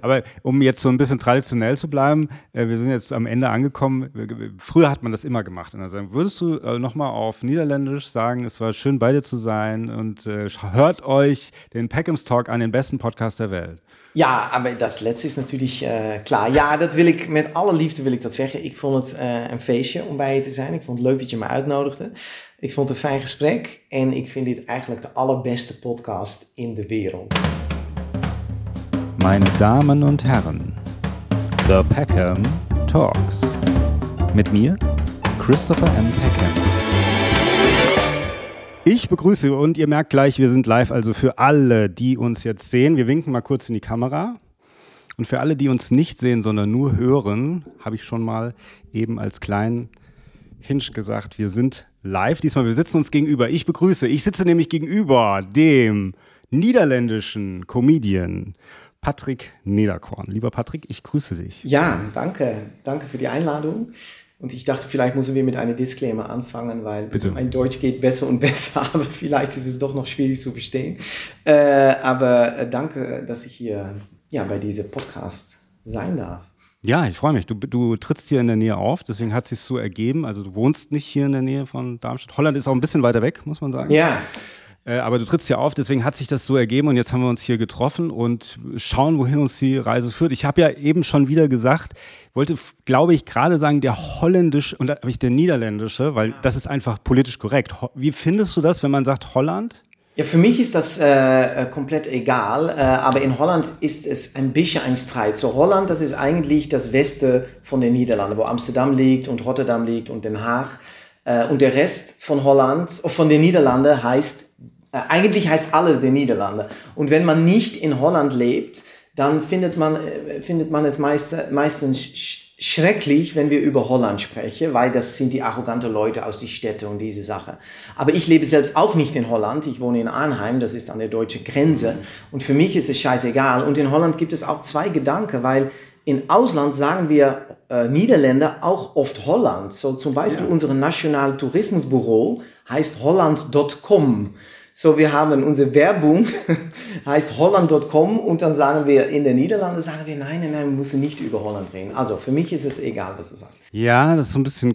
Aber um jetzt so ein bisschen traditionell zu bleiben, äh, wir sind jetzt am Ende angekommen. Früher hat man das immer gemacht. Also würdest du äh, nochmal auf Niederländisch sagen, es war schön bei dir zu sein und äh, hört euch den Peckhams Talk an, den besten Podcast der Welt. Ja, aber das letzte is natuurlijk uh, klaar. Ja, dat wil ik met alle liefde wil ik dat zeggen. Ik vond het uh, een feestje om bij je te zijn. Ik vond het leuk dat je me uitnodigde. Ik vond het een fijn gesprek en ik vind dit eigenlijk de allerbeste podcast in de wereld. Meine Damen und Herren, The Peckham Talks. Mit mir, Christopher M. Peckham. Ich begrüße und ihr merkt gleich, wir sind live, also für alle, die uns jetzt sehen. Wir winken mal kurz in die Kamera. Und für alle, die uns nicht sehen, sondern nur hören, habe ich schon mal eben als kleinen Hinsch gesagt, wir sind live. Diesmal, wir sitzen uns gegenüber. Ich begrüße, ich sitze nämlich gegenüber dem niederländischen Comedian Patrick Niederkorn. Lieber Patrick, ich grüße dich. Ja, danke. Danke für die Einladung. Und ich dachte, vielleicht müssen wir mit einem Disclaimer anfangen, weil Bitte. mein Deutsch geht besser und besser, aber vielleicht ist es doch noch schwierig zu verstehen. Äh, aber äh, danke, dass ich hier ja, bei diesem Podcast sein darf. Ja, ich freue mich. Du, du trittst hier in der Nähe auf, deswegen hat es sich so ergeben. Also du wohnst nicht hier in der Nähe von Darmstadt. Holland ist auch ein bisschen weiter weg, muss man sagen. Ja. Äh, aber du trittst ja auf, deswegen hat sich das so ergeben und jetzt haben wir uns hier getroffen und schauen, wohin uns die Reise führt. Ich habe ja eben schon wieder gesagt, wollte, glaube ich, gerade sagen, der holländische und da habe ich der niederländische, weil das ist einfach politisch korrekt. Wie findest du das, wenn man sagt Holland? Ja, für mich ist das äh, äh, komplett egal, äh, aber in Holland ist es ein bisschen ein Streit. So Holland, das ist eigentlich das Westen von den Niederlanden, wo Amsterdam liegt und Rotterdam liegt und Den Haag. Äh, und der Rest von Holland, von den Niederlanden heißt, äh, eigentlich heißt alles den Niederlande. Und wenn man nicht in Holland lebt, dann findet man, äh, findet man es meist, meistens schrecklich, wenn wir über Holland sprechen, weil das sind die arroganten Leute aus den Städten und diese Sache. Aber ich lebe selbst auch nicht in Holland. Ich wohne in Arnheim, das ist an der deutschen Grenze. Und für mich ist es scheißegal. Und in Holland gibt es auch zwei Gedanken, weil in Ausland sagen wir äh, Niederländer auch oft Holland. So zum Beispiel ja. unser National Tourismusbüro heißt holland.com. So, wir haben unsere Werbung, heißt holland.com und dann sagen wir in den Niederlanden, sagen wir, nein, nein, nein, wir müssen nicht über Holland reden. Also für mich ist es egal, was du sagst. Ja, das ist so ein bisschen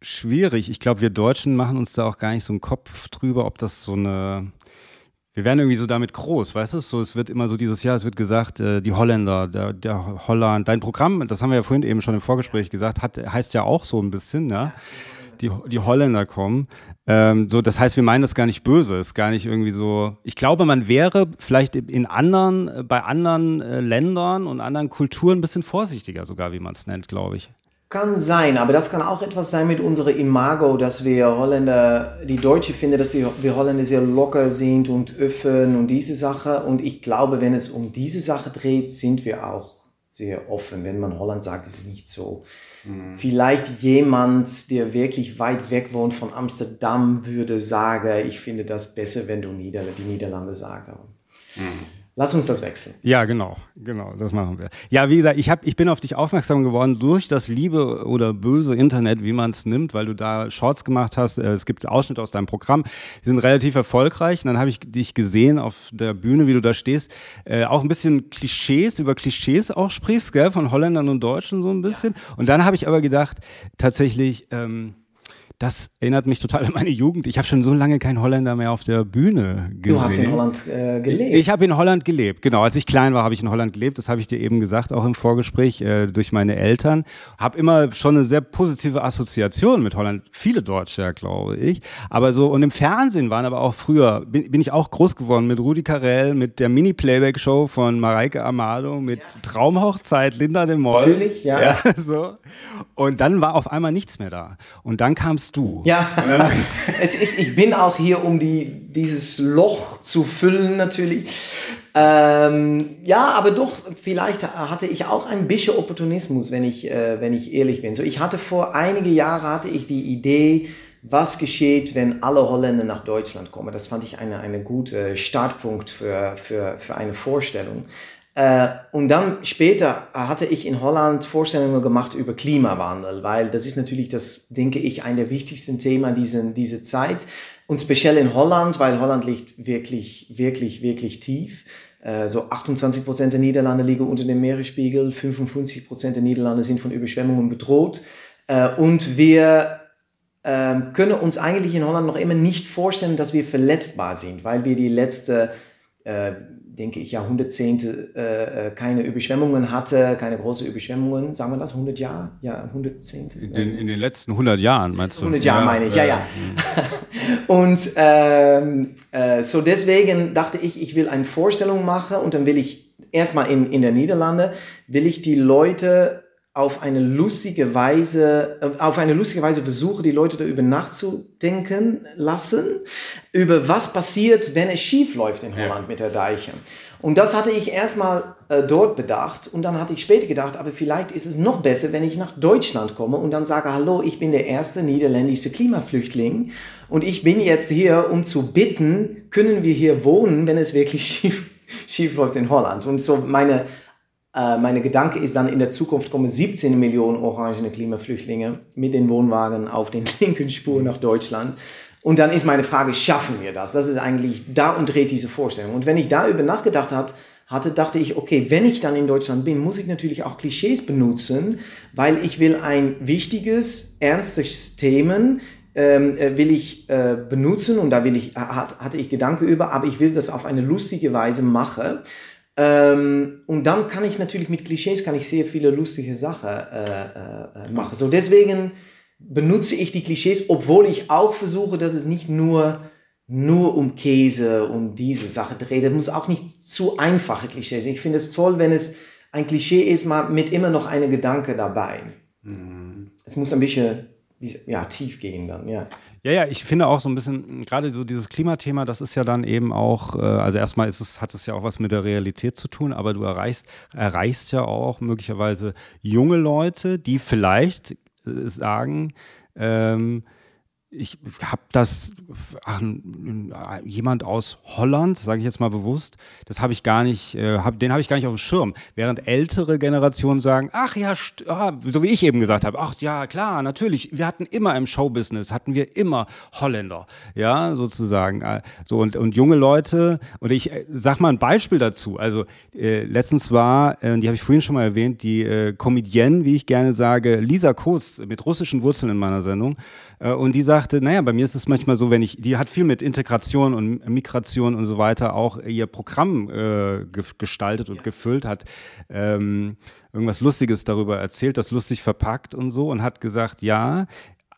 schwierig. Ich glaube, wir Deutschen machen uns da auch gar nicht so einen Kopf drüber, ob das so eine wir werden irgendwie so damit groß, weißt du? So, es wird immer so dieses Jahr, es wird gesagt, äh, die Holländer, der, der Holland, dein Programm, das haben wir ja vorhin eben schon im Vorgespräch gesagt, hat, heißt ja auch so ein bisschen, ne? Die, die Holländer kommen. Ähm, so, das heißt, wir meinen das gar nicht böse, ist gar nicht irgendwie so. Ich glaube, man wäre vielleicht in anderen, bei anderen äh, Ländern und anderen Kulturen ein bisschen vorsichtiger, sogar, wie man es nennt, glaube ich. Kann sein, aber das kann auch etwas sein mit unserem Imago, dass wir Holländer, die Deutsche finden, dass wir Holländer sehr locker sind und offen und diese Sache. Und ich glaube, wenn es um diese Sache dreht, sind wir auch sehr offen. Wenn man Holland sagt, ist es nicht so. Mhm. Vielleicht jemand, der wirklich weit weg wohnt von Amsterdam, würde sagen, ich finde das besser, wenn du Nieder die Niederlande sagst. Mhm. Lass uns das wechseln. Ja, genau, genau, das machen wir. Ja, wie gesagt, ich, hab, ich bin auf dich aufmerksam geworden durch das liebe oder böse Internet, wie man es nimmt, weil du da Shorts gemacht hast. Äh, es gibt Ausschnitte aus deinem Programm, die sind relativ erfolgreich. Und dann habe ich dich gesehen auf der Bühne, wie du da stehst, äh, auch ein bisschen Klischees, über Klischees auch sprichst, gell, von Holländern und Deutschen so ein bisschen. Ja. Und dann habe ich aber gedacht, tatsächlich, ähm, das erinnert mich total an meine Jugend. Ich habe schon so lange keinen Holländer mehr auf der Bühne gesehen. Du hast in Holland äh, gelebt. Ich, ich habe in Holland gelebt, genau. Als ich klein war, habe ich in Holland gelebt. Das habe ich dir eben gesagt, auch im Vorgespräch äh, durch meine Eltern. Habe immer schon eine sehr positive Assoziation mit Holland. Viele Deutsche, ja, glaube ich. Aber so, und im Fernsehen waren aber auch früher, bin, bin ich auch groß geworden mit Rudi Carell, mit der Mini-Playback-Show von Mareike Amado, mit ja. Traumhochzeit, Linda de Mol. Natürlich, ja. ja so. Und dann war auf einmal nichts mehr da. Und dann kam bist du. Ja, es ist, ich bin auch hier, um die, dieses Loch zu füllen natürlich. Ähm, ja, aber doch, vielleicht hatte ich auch ein bisschen Opportunismus, wenn ich, äh, wenn ich ehrlich bin. So, ich hatte vor einige Jahre hatte ich die Idee, was geschieht, wenn alle Holländer nach Deutschland kommen. Das fand ich eine, eine gute Startpunkt für, für, für eine Vorstellung. Äh, und dann später hatte ich in Holland Vorstellungen gemacht über Klimawandel, weil das ist natürlich das, denke ich, ein der wichtigsten Themen diesen, diese Zeit. Und speziell in Holland, weil Holland liegt wirklich, wirklich, wirklich tief. Äh, so 28 Prozent der Niederlande liegen unter dem Meeresspiegel, 55 Prozent der Niederlande sind von Überschwemmungen bedroht. Äh, und wir ähm, können uns eigentlich in Holland noch immer nicht vorstellen, dass wir verletzbar sind, weil wir die letzte äh, denke ich, Jahrhundertzehnte äh, äh, keine Überschwemmungen hatte, keine großen Überschwemmungen, sagen wir das, 100 Jahre? Ja, 100 In den, in den letzten 100 Jahren, meinst du? 100 Jahre ja, meine ich, ja, ja. ja. und ähm, äh, so deswegen dachte ich, ich will eine Vorstellung machen und dann will ich erstmal in, in der Niederlande, will ich die Leute auf eine lustige Weise, äh, auf eine lustige Weise versuche, die Leute darüber nachzudenken lassen, über was passiert, wenn es schief läuft in Holland ja. mit der Deiche. Und das hatte ich erstmal äh, dort bedacht und dann hatte ich später gedacht, aber vielleicht ist es noch besser, wenn ich nach Deutschland komme und dann sage, hallo, ich bin der erste niederländische Klimaflüchtling und ich bin jetzt hier, um zu bitten, können wir hier wohnen, wenn es wirklich schief, schief läuft in Holland. Und so meine äh, meine Gedanke ist dann, in der Zukunft kommen 17 Millionen orangene Klimaflüchtlinge mit den Wohnwagen auf den linken Spur nach Deutschland. Und dann ist meine Frage, schaffen wir das? Das ist eigentlich, da und dreht diese Vorstellung. Und wenn ich darüber nachgedacht hat, hatte, dachte ich, okay, wenn ich dann in Deutschland bin, muss ich natürlich auch Klischees benutzen, weil ich will ein wichtiges, ernstes Themen ähm, äh, will ich äh, benutzen und da will ich, hat, hatte ich Gedanken über, aber ich will das auf eine lustige Weise machen. Ähm, und dann kann ich natürlich mit Klischees kann ich sehr viele lustige Sachen äh, äh, machen. So deswegen benutze ich die Klischees, obwohl ich auch versuche, dass es nicht nur nur um Käse und diese Sache dreht. Es muss auch nicht zu einfache Klischees. Ich finde es toll, wenn es ein Klischee ist, mal mit immer noch einem Gedanke dabei. Mhm. Es muss ein bisschen ja, tief gehen dann, ja. Ja, ja, ich finde auch so ein bisschen, gerade so dieses Klimathema, das ist ja dann eben auch, äh, also erstmal ist es, hat es ja auch was mit der Realität zu tun, aber du erreichst, erreichst ja auch möglicherweise junge Leute, die vielleicht äh, sagen, ähm, ich habe das, ach, jemand aus Holland, sage ich jetzt mal bewusst, das habe ich gar nicht, äh, hab, den habe ich gar nicht auf dem Schirm. Während ältere Generationen sagen, ach ja, ah, so wie ich eben gesagt habe, ach ja, klar, natürlich, wir hatten immer im Showbusiness, hatten wir immer Holländer, ja, sozusagen. Äh, so und, und junge Leute, und ich äh, sag mal ein Beispiel dazu. Also äh, letztens war, äh, die habe ich vorhin schon mal erwähnt, die äh, Comedienne, wie ich gerne sage, Lisa Koos mit russischen Wurzeln in meiner Sendung. Äh, und die sagte, naja, bei mir ist es manchmal so, wenn ich, die hat viel mit Integration und Migration und so weiter auch ihr Programm äh, gestaltet und ja. gefüllt, hat ähm, irgendwas Lustiges darüber erzählt, das lustig verpackt und so und hat gesagt, ja,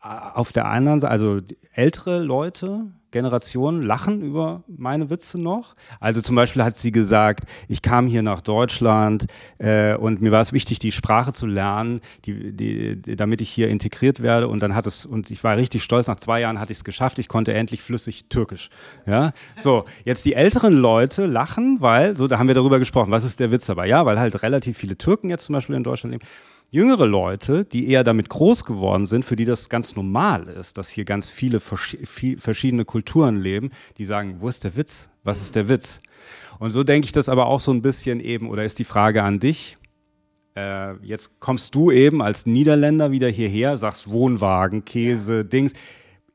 auf der anderen Seite, also ältere Leute, Generationen lachen über meine Witze noch. Also zum Beispiel hat sie gesagt, ich kam hier nach Deutschland äh, und mir war es wichtig, die Sprache zu lernen, die, die, die, damit ich hier integriert werde. Und dann hat es, und ich war richtig stolz, nach zwei Jahren hatte ich es geschafft, ich konnte endlich flüssig Türkisch. Ja, so, jetzt die älteren Leute lachen, weil, so, da haben wir darüber gesprochen, was ist der Witz dabei? Ja, weil halt relativ viele Türken jetzt zum Beispiel in Deutschland leben jüngere Leute, die eher damit groß geworden sind, für die das ganz normal ist, dass hier ganz viele verschiedene Kulturen leben, die sagen, wo ist der Witz? Was ist der Witz? Und so denke ich das aber auch so ein bisschen eben, oder ist die Frage an dich, äh, jetzt kommst du eben als Niederländer wieder hierher, sagst Wohnwagen, Käse, Dings.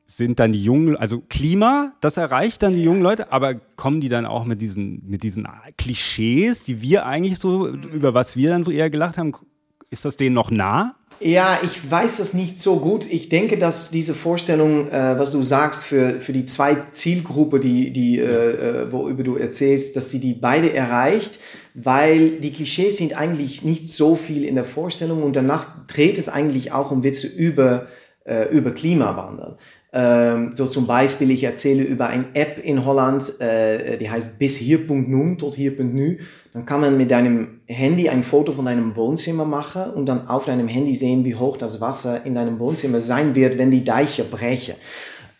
Sind dann die jungen, also Klima, das erreicht dann die jungen Leute, aber kommen die dann auch mit diesen, mit diesen Klischees, die wir eigentlich so, über was wir dann eher gelacht haben, ist das denen noch nah? Ja, ich weiß das nicht so gut. Ich denke, dass diese Vorstellung, äh, was du sagst, für, für die zwei Zielgruppe, die, die, äh, äh, worüber du erzählst, dass sie die beide erreicht, weil die Klischees sind eigentlich nicht so viel in der Vorstellung und danach dreht es eigentlich auch um Witze über, äh, über Klimawandel. Ähm, so zum Beispiel, ich erzähle über eine App in Holland, äh, die heißt bis hier.nu, tot hier.nu. Dann kann man mit deinem Handy ein Foto von deinem Wohnzimmer machen und dann auf deinem Handy sehen, wie hoch das Wasser in deinem Wohnzimmer sein wird, wenn die Deiche brechen.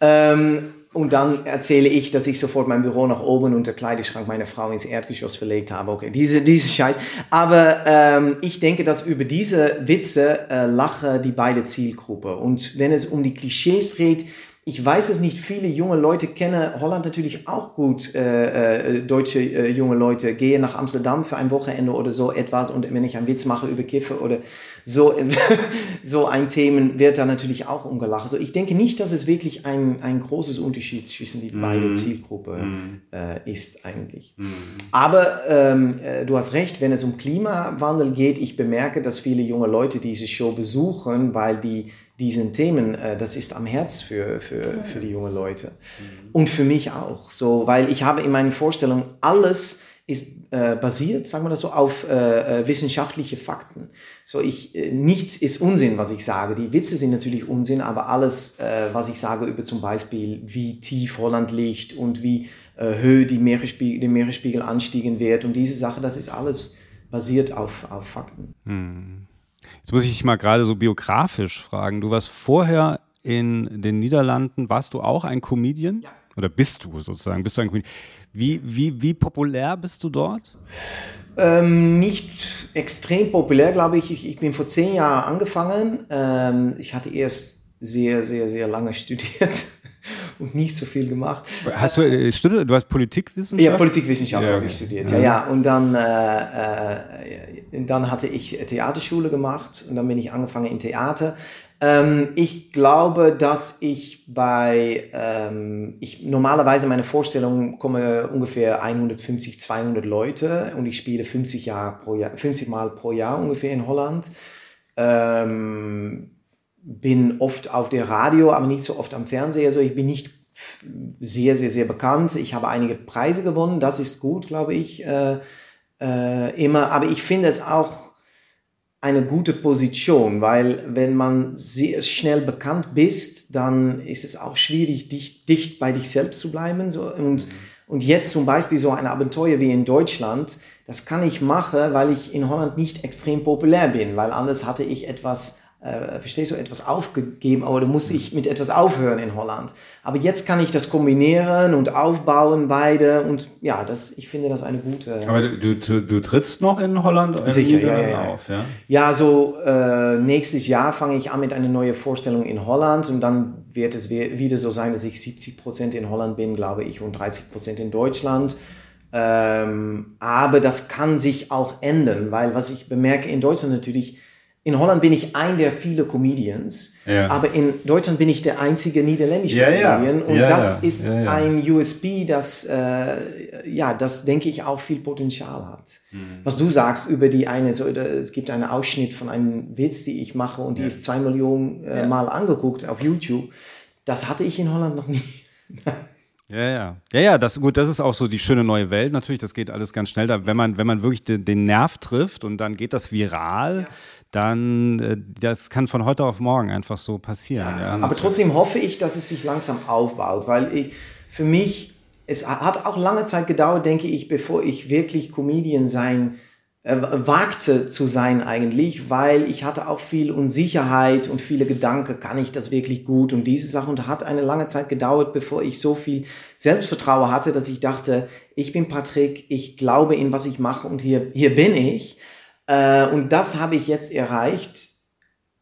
Ähm, und dann erzähle ich, dass ich sofort mein Büro nach oben und der Kleiderschrank meiner Frau ins Erdgeschoss verlegt habe. Okay, diese, diese Scheiß. Aber ähm, ich denke, dass über diese Witze äh, lachen die beide Zielgruppen. Und wenn es um die Klischees dreht, ich weiß es nicht, viele junge Leute kennen Holland natürlich auch gut. Äh, äh, deutsche äh, junge Leute gehen nach Amsterdam für ein Wochenende oder so etwas und wenn ich einen Witz mache über Kiffe oder so, so ein Themen wird da natürlich auch umgelacht. Also ich denke nicht, dass es wirklich ein, ein großes Unterschied zwischen die mm. beiden Zielgruppen mm. äh, ist eigentlich. Mm. Aber ähm, äh, du hast recht, wenn es um Klimawandel geht, ich bemerke, dass viele junge Leute diese Show besuchen, weil die diesen Themen, äh, das ist am Herz für, für, für die jungen Leute. Mhm. Und für mich auch. So, weil ich habe in meinen Vorstellungen, alles ist äh, basiert, sagen wir das so, auf äh, äh wissenschaftliche Fakten. So, ich, äh, nichts ist Unsinn, was ich sage. Die Witze sind natürlich Unsinn, aber alles, äh, was ich sage über zum Beispiel, wie tief Holland liegt und wie Höhe die Meeresspiegel, der Meeresspiegel anstiegen wird und diese Sache, das ist alles basiert auf, auf Fakten. Mhm. Jetzt muss ich dich mal gerade so biografisch fragen. Du warst vorher in den Niederlanden, warst du auch ein Comedian? Ja. Oder bist du sozusagen? Bist du ein Comedian? Wie, wie, wie populär bist du dort? Ähm, nicht extrem populär, glaube ich. ich. ich. bin vor zehn Jahren angefangen. Ähm, ich hatte erst sehr, sehr, sehr lange studiert und nicht so viel gemacht. Hast du äh, studiert? Du hast Politikwissenschaft? Ja, Politikwissenschaft ja, habe ich studiert. Ja, ja. Und dann, äh, äh, dann hatte ich Theaterschule gemacht und dann bin ich angefangen in Theater. Ähm, ich glaube, dass ich bei, ähm, ich normalerweise meine Vorstellung komme ungefähr 150, 200 Leute und ich spiele 50, Jahr pro Jahr, 50 Mal pro Jahr ungefähr in Holland. Ähm, bin oft auf der Radio, aber nicht so oft am Fernseher. Also ich bin nicht sehr, sehr, sehr bekannt. Ich habe einige Preise gewonnen, das ist gut, glaube ich, äh, äh, immer. Aber ich finde es auch eine gute Position, weil wenn man sehr schnell bekannt bist, dann ist es auch schwierig, dicht, dicht bei dich selbst zu bleiben. So. Und, und jetzt zum Beispiel so ein Abenteuer wie in Deutschland, das kann ich machen, weil ich in Holland nicht extrem populär bin, weil anders hatte ich etwas äh, verstehst du, etwas aufgegeben oder musste ich mit etwas aufhören in Holland. Aber jetzt kann ich das kombinieren und aufbauen, beide. Und ja, das, ich finde das eine gute. Aber du, du, du trittst noch in Holland Sicher, ja, ja, auf, ja? Ja, so äh, nächstes Jahr fange ich an mit einer neuen Vorstellung in Holland und dann wird es wieder so sein, dass ich 70 Prozent in Holland bin, glaube ich, und 30 Prozent in Deutschland. Ähm, aber das kann sich auch ändern, weil was ich bemerke in Deutschland natürlich, in Holland bin ich ein der vielen Comedians, ja. aber in Deutschland bin ich der einzige niederländische ja, Comedian. Ja. Und das ist ein USB, das, äh, ja, das denke ich auch viel Potenzial hat. Mhm. Was du sagst über die eine, so, es gibt einen Ausschnitt von einem Witz, die ich mache und die ist zwei Millionen äh, Mal angeguckt auf YouTube. Das hatte ich in Holland noch nie. Ja, ja. Ja, ja, das, gut, das ist auch so die schöne neue Welt natürlich. Das geht alles ganz schnell. Da, wenn, man, wenn man wirklich den, den Nerv trifft und dann geht das viral, ja dann äh, das kann von heute auf morgen einfach so passieren. Ja, ja. Aber trotzdem hoffe ich, dass es sich langsam aufbaut, weil ich für mich es hat auch lange Zeit gedauert, denke ich, bevor ich wirklich Comedian sein äh, wagte zu sein eigentlich, weil ich hatte auch viel Unsicherheit und viele Gedanken, kann ich das wirklich gut und diese Sache und hat eine lange Zeit gedauert, bevor ich so viel Selbstvertrauen hatte, dass ich dachte, ich bin Patrick, ich glaube in was ich mache und hier, hier bin ich. Äh, und das habe ich jetzt erreicht,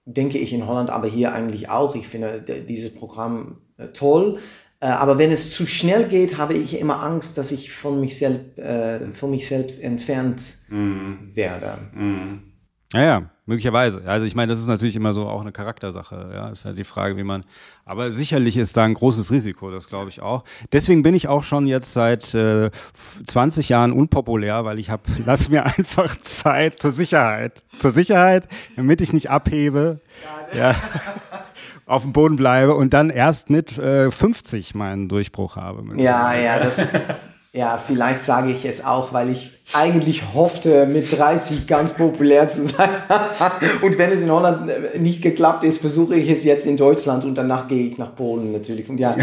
denke ich in Holland, aber hier eigentlich auch. Ich finde dieses Programm äh, toll. Äh, aber wenn es zu schnell geht, habe ich immer Angst, dass ich von mich, selbst, äh, von mich selbst entfernt mm. werde. Mm. Ja, ja, möglicherweise. Also ich meine, das ist natürlich immer so auch eine Charaktersache. Ja, ist halt die Frage, wie man. Aber sicherlich ist da ein großes Risiko, das glaube ich auch. Deswegen bin ich auch schon jetzt seit äh, 20 Jahren unpopulär, weil ich habe, lass mir einfach Zeit zur Sicherheit, zur Sicherheit, damit ich nicht abhebe, ja, auf dem Boden bleibe und dann erst mit äh, 50 meinen Durchbruch habe. Ja, ja, das. Ja, vielleicht sage ich es auch, weil ich eigentlich hoffte, mit 30 ganz populär zu sein. und wenn es in Holland äh, nicht geklappt ist, versuche ich es jetzt in Deutschland und danach gehe ich nach Polen natürlich. Und ja,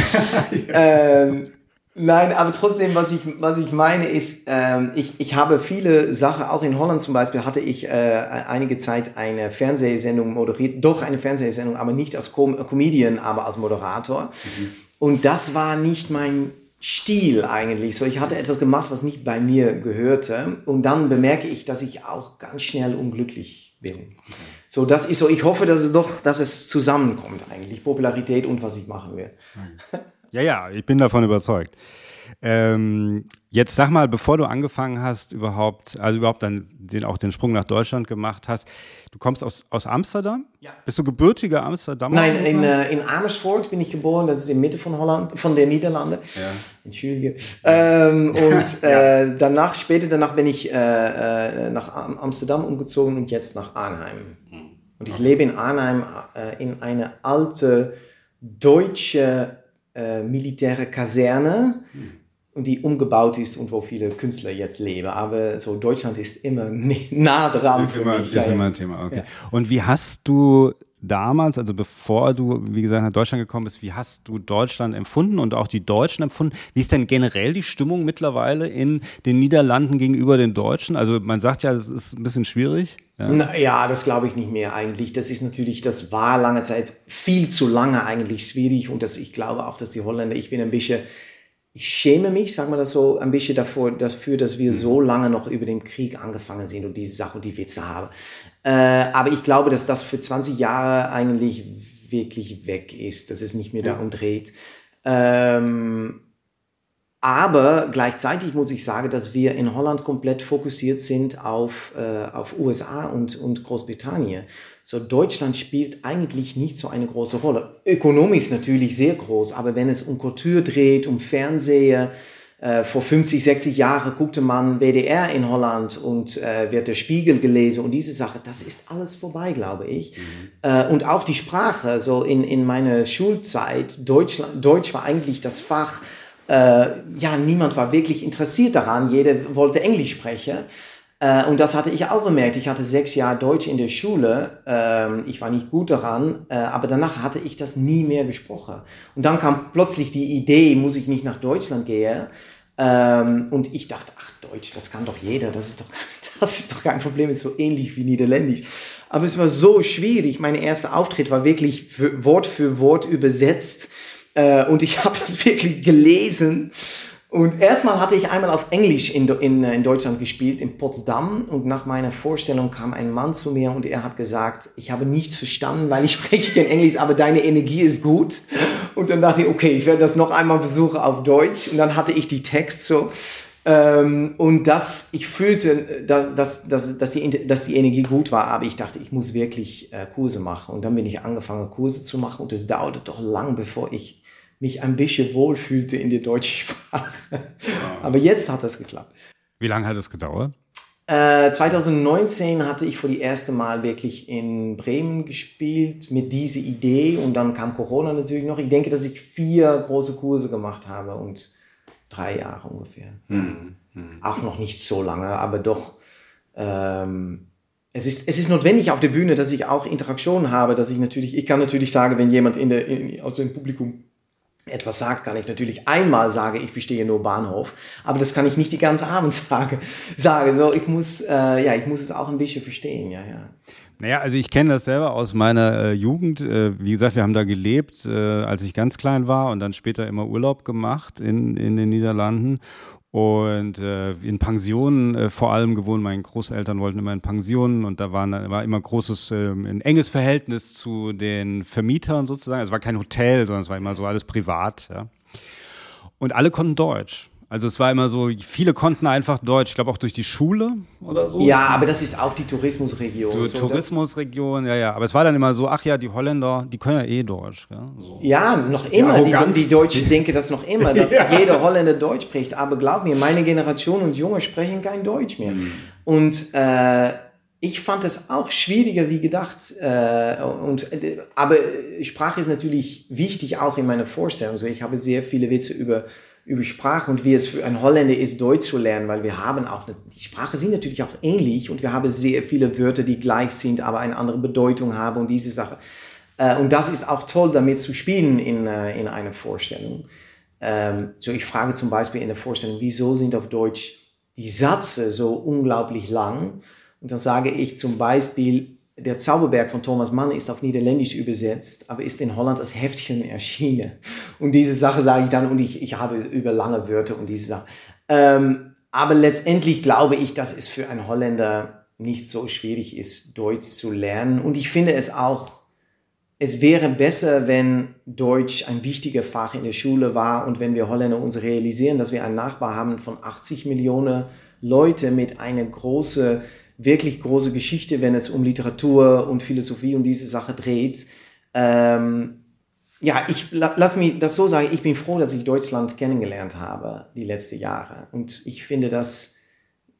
ähm, nein, aber trotzdem, was ich, was ich meine ist, ähm, ich, ich habe viele Sachen, auch in Holland zum Beispiel hatte ich äh, einige Zeit eine Fernsehsendung moderiert, doch eine Fernsehsendung, aber nicht als Com Comedian, aber als Moderator. Mhm. Und das war nicht mein Stil eigentlich. So, ich hatte etwas gemacht, was nicht bei mir gehörte. Und dann bemerke ich, dass ich auch ganz schnell unglücklich bin. So, das ist so, ich hoffe, dass es doch, dass es zusammenkommt eigentlich, Popularität und was ich machen will. Ja, ja, ich bin davon überzeugt. Ähm, jetzt sag mal, bevor du angefangen hast, überhaupt, also überhaupt dann den, auch den Sprung nach Deutschland gemacht hast, du kommst aus, aus Amsterdam? Ja. Bist du gebürtiger Amsterdamer? Nein, in, äh, in Amersfoort bin ich geboren, das ist in Mitte von Holland, von den Niederlanden. Ja. Entschuldige. Ähm, und äh, danach, später danach bin ich äh, äh, nach Am Amsterdam umgezogen und jetzt nach Arnheim. Und ich lebe in Arnheim äh, in eine alte deutsche äh, militäre Kaserne, und die umgebaut ist und wo viele Künstler jetzt leben. Aber so Deutschland ist immer nah dran. Ist für immer, mich. ist Ja, immer ein Thema, okay. Ja. Und wie hast du damals, also bevor du, wie gesagt, nach Deutschland gekommen bist, wie hast du Deutschland empfunden und auch die Deutschen empfunden? Wie ist denn generell die Stimmung mittlerweile in den Niederlanden gegenüber den Deutschen? Also man sagt ja, es ist ein bisschen schwierig. Ja. Na, ja, das glaube ich nicht mehr eigentlich. Das ist natürlich, das war lange Zeit viel zu lange eigentlich schwierig und das, ich glaube auch, dass die Holländer, ich bin ein bisschen, ich schäme mich, sagen wir das so, ein bisschen davor, dafür, dass wir so lange noch über den Krieg angefangen sind und diese Sache und die Witze haben. Äh, aber ich glaube, dass das für 20 Jahre eigentlich wirklich weg ist, dass es nicht mehr darum dreht. Ähm, aber gleichzeitig muss ich sagen, dass wir in Holland komplett fokussiert sind auf, äh, auf USA und, und Großbritannien. So Deutschland spielt eigentlich nicht so eine große Rolle. Ökonomisch natürlich sehr groß, aber wenn es um Kultur dreht, um Fernseher, äh, vor 50, 60 Jahren guckte man WDR in Holland und äh, wird der Spiegel gelesen und diese Sache, das ist alles vorbei, glaube ich. Äh, und auch die Sprache, so in, in meiner Schulzeit, Deutschland, Deutsch war eigentlich das Fach, ja, niemand war wirklich interessiert daran, jeder wollte Englisch sprechen. Äh, und das hatte ich auch bemerkt. Ich hatte sechs Jahre Deutsch in der Schule. Ähm, ich war nicht gut daran, äh, aber danach hatte ich das nie mehr gesprochen. Und dann kam plötzlich die Idee, muss ich nicht nach Deutschland gehen? Ähm, und ich dachte, ach Deutsch, das kann doch jeder. Das ist doch, das ist doch kein Problem. Ist so ähnlich wie Niederländisch. Aber es war so schwierig. Mein erster Auftritt war wirklich Wort für Wort übersetzt. Äh, und ich habe das wirklich gelesen. Und erstmal hatte ich einmal auf Englisch in, in, in Deutschland gespielt, in Potsdam. Und nach meiner Vorstellung kam ein Mann zu mir und er hat gesagt, ich habe nichts verstanden, weil ich spreche kein Englisch, aber deine Energie ist gut. Und dann dachte ich, okay, ich werde das noch einmal versuchen auf Deutsch. Und dann hatte ich die Text so. Ähm, und das, ich fühlte, dass, dass, dass, dass, die, dass die Energie gut war, aber ich dachte, ich muss wirklich äh, Kurse machen. Und dann bin ich angefangen, Kurse zu machen. Und es dauerte doch lang, bevor ich mich ein bisschen wohlfühlte in der deutschen Sprache. Aber jetzt hat das geklappt. Wie lange hat es gedauert? Äh, 2019 hatte ich für die erste Mal wirklich in Bremen gespielt mit dieser Idee und dann kam Corona natürlich noch. Ich denke, dass ich vier große Kurse gemacht habe und drei Jahre ungefähr. Auch noch nicht so lange, aber doch. Ähm, es ist, es ist notwendig auf der Bühne, dass ich auch Interaktion habe, dass ich natürlich, ich kann natürlich sagen, wenn jemand in der, in, aus dem Publikum etwas sagt, kann ich natürlich einmal sagen, ich verstehe nur Bahnhof, aber das kann ich nicht die ganze Abend sagen. Sage so, ich muss, äh, ja, ich muss es auch ein bisschen verstehen, ja, ja. Naja, also ich kenne das selber aus meiner äh, Jugend. Äh, wie gesagt, wir haben da gelebt, äh, als ich ganz klein war und dann später immer Urlaub gemacht in, in den Niederlanden. Und äh, in Pensionen äh, vor allem gewohnt. Meine Großeltern wollten immer in Pensionen und da waren, war immer großes, äh, ein enges Verhältnis zu den Vermietern sozusagen. Es war kein Hotel, sondern es war immer so alles privat. Ja. Und alle konnten Deutsch. Also es war immer so, viele konnten einfach Deutsch, ich glaube auch durch die Schule oder so. Ja, aber das ist auch die Tourismusregion. So, So, Tourismusregion, ja, ja. Aber es war dann immer so, ach ja, die Holländer, die können ja eh Deutsch. Gell? So. ja, noch immer. Die, Arroganz. die Deutschen denken das noch immer, dass jeder Holländer Deutsch spricht. Aber glaub mir, meine Generation und Junge sprechen kein Deutsch mehr. Und äh, ich fand es auch schwieriger wie gedacht. Äh, und, äh, aber Sprache ist natürlich wichtig, auch in meiner Vorstellung. So, ich habe sehr viele Witze über über Sprache und wie es für einen Holländer ist, Deutsch zu lernen, weil wir haben auch, eine, die Sprache sind natürlich auch ähnlich und wir haben sehr viele Wörter, die gleich sind, aber eine andere Bedeutung haben und diese Sache. Äh, und das ist auch toll, damit zu spielen in, äh, in einer Vorstellung. Ähm, so ich frage zum Beispiel in der Vorstellung, wieso sind auf Deutsch die Sätze so unglaublich lang? Und dann sage ich zum Beispiel, der Zauberberg von Thomas Mann ist auf Niederländisch übersetzt, aber ist in Holland als Heftchen erschienen. Und diese Sache sage ich dann, und ich, ich habe über lange Wörter und diese Sache. Ähm, aber letztendlich glaube ich, dass es für einen Holländer nicht so schwierig ist, Deutsch zu lernen. Und ich finde es auch, es wäre besser, wenn Deutsch ein wichtiger Fach in der Schule war und wenn wir Holländer uns realisieren, dass wir einen Nachbar haben von 80 Millionen Leute mit einer großen, wirklich große Geschichte, wenn es um Literatur und Philosophie und diese Sache dreht. Ähm, ja, ich lass mich das so sagen, ich bin froh, dass ich Deutschland kennengelernt habe die letzten Jahre. Und ich finde das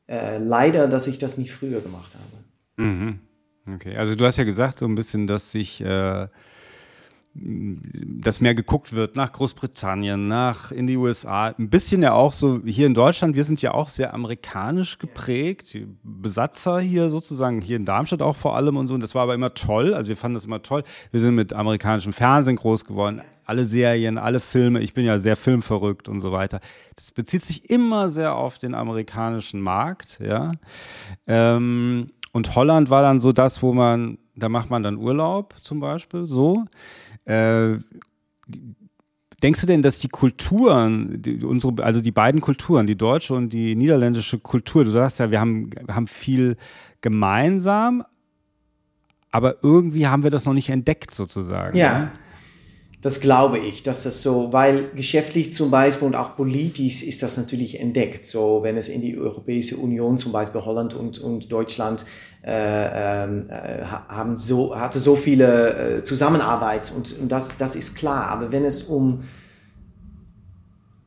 äh, leider, dass ich das nicht früher gemacht habe. Mhm. Okay, also du hast ja gesagt, so ein bisschen, dass sich äh, dass mehr geguckt wird nach Großbritannien, nach in die USA. Ein bisschen ja auch so hier in Deutschland. Wir sind ja auch sehr amerikanisch geprägt. Die Besatzer hier sozusagen, hier in Darmstadt auch vor allem und so. Und das war aber immer toll. Also wir fanden das immer toll. Wir sind mit amerikanischem Fernsehen groß geworden. Alle Serien, alle Filme. Ich bin ja sehr filmverrückt und so weiter. Das bezieht sich immer sehr auf den amerikanischen Markt. Ja. Ähm, und Holland war dann so das, wo man, da macht man dann Urlaub zum Beispiel so. Äh, denkst du denn, dass die Kulturen, die, unsere, also die beiden Kulturen, die deutsche und die niederländische Kultur, du sagst ja, wir haben, haben viel gemeinsam, aber irgendwie haben wir das noch nicht entdeckt sozusagen. Ja. Ne? Das glaube ich, dass das so, weil geschäftlich zum Beispiel und auch politisch ist das natürlich entdeckt. So, wenn es in die Europäische Union, zum Beispiel Holland und, und Deutschland, äh, ähm, äh, haben so, hatte so viele äh, Zusammenarbeit und, und das, das ist klar. Aber wenn es um,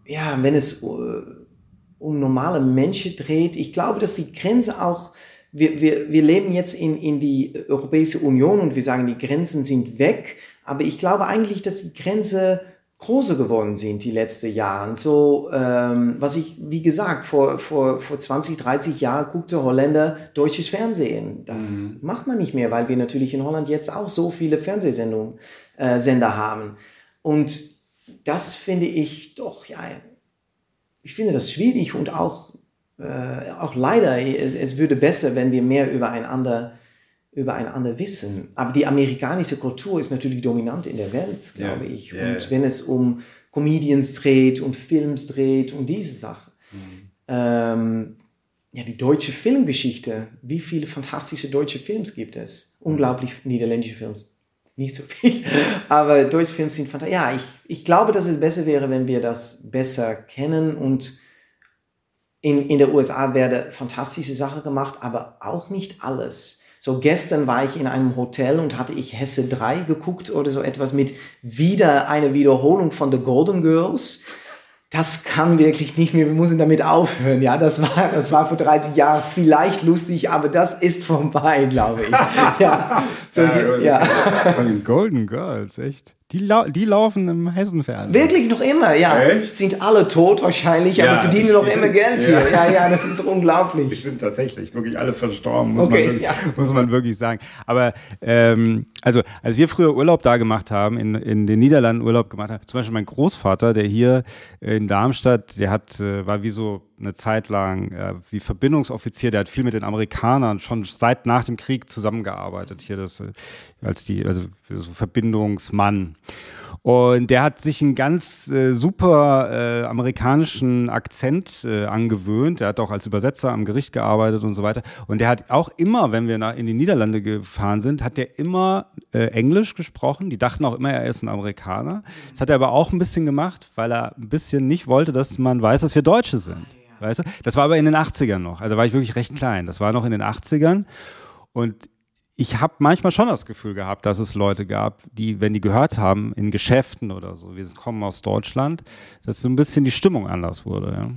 ja, wenn es uh, um normale Menschen dreht, ich glaube, dass die Grenze auch, wir, wir, wir leben jetzt in, in die Europäische Union und wir sagen, die Grenzen sind weg aber ich glaube eigentlich, dass die Grenze große geworden sind die letzten Jahre. So, ähm, was ich, wie gesagt, vor, vor, vor 20, 30 Jahren guckte Holländer deutsches Fernsehen. Das mhm. macht man nicht mehr, weil wir natürlich in Holland jetzt auch so viele Fernsehsendungen, äh, Sender haben. Und das finde ich doch, ja, ich finde das schwierig und auch, äh, auch leider, es, es würde besser, wenn wir mehr übereinander übereinander wissen. Aber die amerikanische Kultur ist natürlich dominant in der Welt, glaube yeah. ich. Yeah. Und wenn es um Comedians dreht und Films dreht und diese Sachen. Mhm. Ähm, ja, die deutsche Filmgeschichte. Wie viele fantastische deutsche Films gibt es? Unglaublich niederländische Films. Nicht so viel, aber deutsche Filme sind fantastisch. Ja, ich, ich glaube, dass es besser wäre, wenn wir das besser kennen und in, in der USA werde fantastische Sachen gemacht, aber auch nicht alles. So gestern war ich in einem Hotel und hatte ich Hesse 3 geguckt oder so etwas mit wieder eine Wiederholung von The Golden Girls das kann wirklich nicht mehr, wir müssen damit aufhören. Ja, das war, das war vor 30 Jahren vielleicht lustig, aber das ist vorbei, glaube ich. ja, so, ja, ja. Von den Golden Girls, echt. Die, lau die laufen im Hessenfernsehen. Wirklich noch immer, ja. Echt? Sind alle tot wahrscheinlich, ja, aber verdienen noch immer Geld hier. Ja. ja, das ist doch unglaublich. Die sind tatsächlich wirklich alle verstorben, muss, okay, man, wirklich, ja. muss man wirklich sagen. Aber ähm, also, als wir früher Urlaub da gemacht haben, in, in den Niederlanden Urlaub gemacht haben, zum Beispiel mein Großvater, der hier in Darmstadt, der hat, äh, war wie so eine Zeit lang äh, wie Verbindungsoffizier, der hat viel mit den Amerikanern schon seit nach dem Krieg zusammengearbeitet hier, das, äh, als die, also so Verbindungsmann. Und der hat sich einen ganz äh, super äh, amerikanischen Akzent äh, angewöhnt. Der hat auch als Übersetzer am Gericht gearbeitet und so weiter. Und der hat auch immer, wenn wir nach, in die Niederlande gefahren sind, hat der immer äh, Englisch gesprochen. Die dachten auch immer, er ist ein Amerikaner. Das hat er aber auch ein bisschen gemacht, weil er ein bisschen nicht wollte, dass man weiß, dass wir Deutsche sind. Weißt du? Das war aber in den 80ern noch. Also war ich wirklich recht klein. Das war noch in den 80ern. Und ich habe manchmal schon das Gefühl gehabt, dass es Leute gab, die, wenn die gehört haben, in Geschäften oder so, wir kommen aus Deutschland, dass so ein bisschen die Stimmung anders wurde. Ja.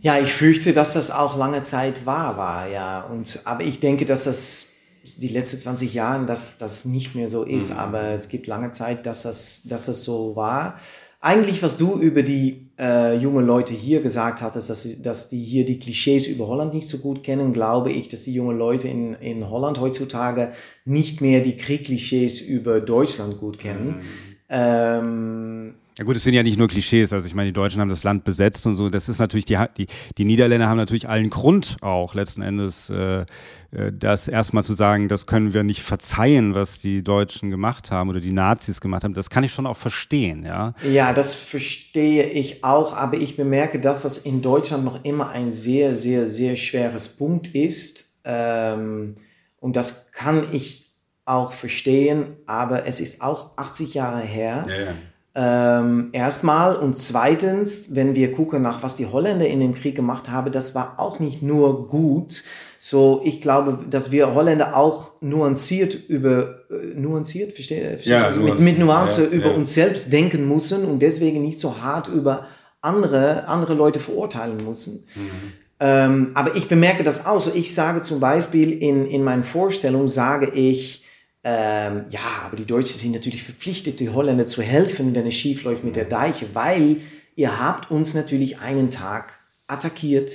Ja, ich fürchte, dass das auch lange Zeit wahr war, ja. Und, aber ich denke, dass das die letzten 20 Jahre, dass das nicht mehr so ist. Mhm. Aber es gibt lange Zeit, dass das, dass das so war eigentlich, was du über die äh, junge Leute hier gesagt hattest, dass, sie, dass die hier die Klischees über Holland nicht so gut kennen, glaube ich, dass die jungen Leute in, in Holland heutzutage nicht mehr die Kriegklischees über Deutschland gut kennen. Mhm. Ähm, ja gut, es sind ja nicht nur Klischees. Also ich meine, die Deutschen haben das Land besetzt und so. Das ist natürlich, die, die, die Niederländer haben natürlich allen Grund auch letzten Endes, äh, äh, das erstmal zu sagen, das können wir nicht verzeihen, was die Deutschen gemacht haben oder die Nazis gemacht haben. Das kann ich schon auch verstehen, ja. Ja, das verstehe ich auch, aber ich bemerke, dass das in Deutschland noch immer ein sehr, sehr, sehr schweres Punkt ist Ähm, und das kann ich auch verstehen, aber es ist auch 80 Jahre her. Ja, ja. Ähm, erstmal und zweitens, wenn wir gucken nach, was die Holländer in dem Krieg gemacht haben, das war auch nicht nur gut. So, ich glaube, dass wir Holländer auch nuanciert über, äh, nuanciert, verstehe, verstehe ja, also mit, mit Nuance ja, über ja. uns selbst denken müssen und deswegen nicht so hart über andere, andere Leute verurteilen müssen. Mhm. Ähm, aber ich bemerke das auch. So, ich sage zum Beispiel in, in meinen Vorstellungen, sage ich, ähm, ja, aber die Deutschen sind natürlich verpflichtet, die Holländer zu helfen, wenn es schief läuft mit der Deiche, weil ihr habt uns natürlich einen Tag attackiert,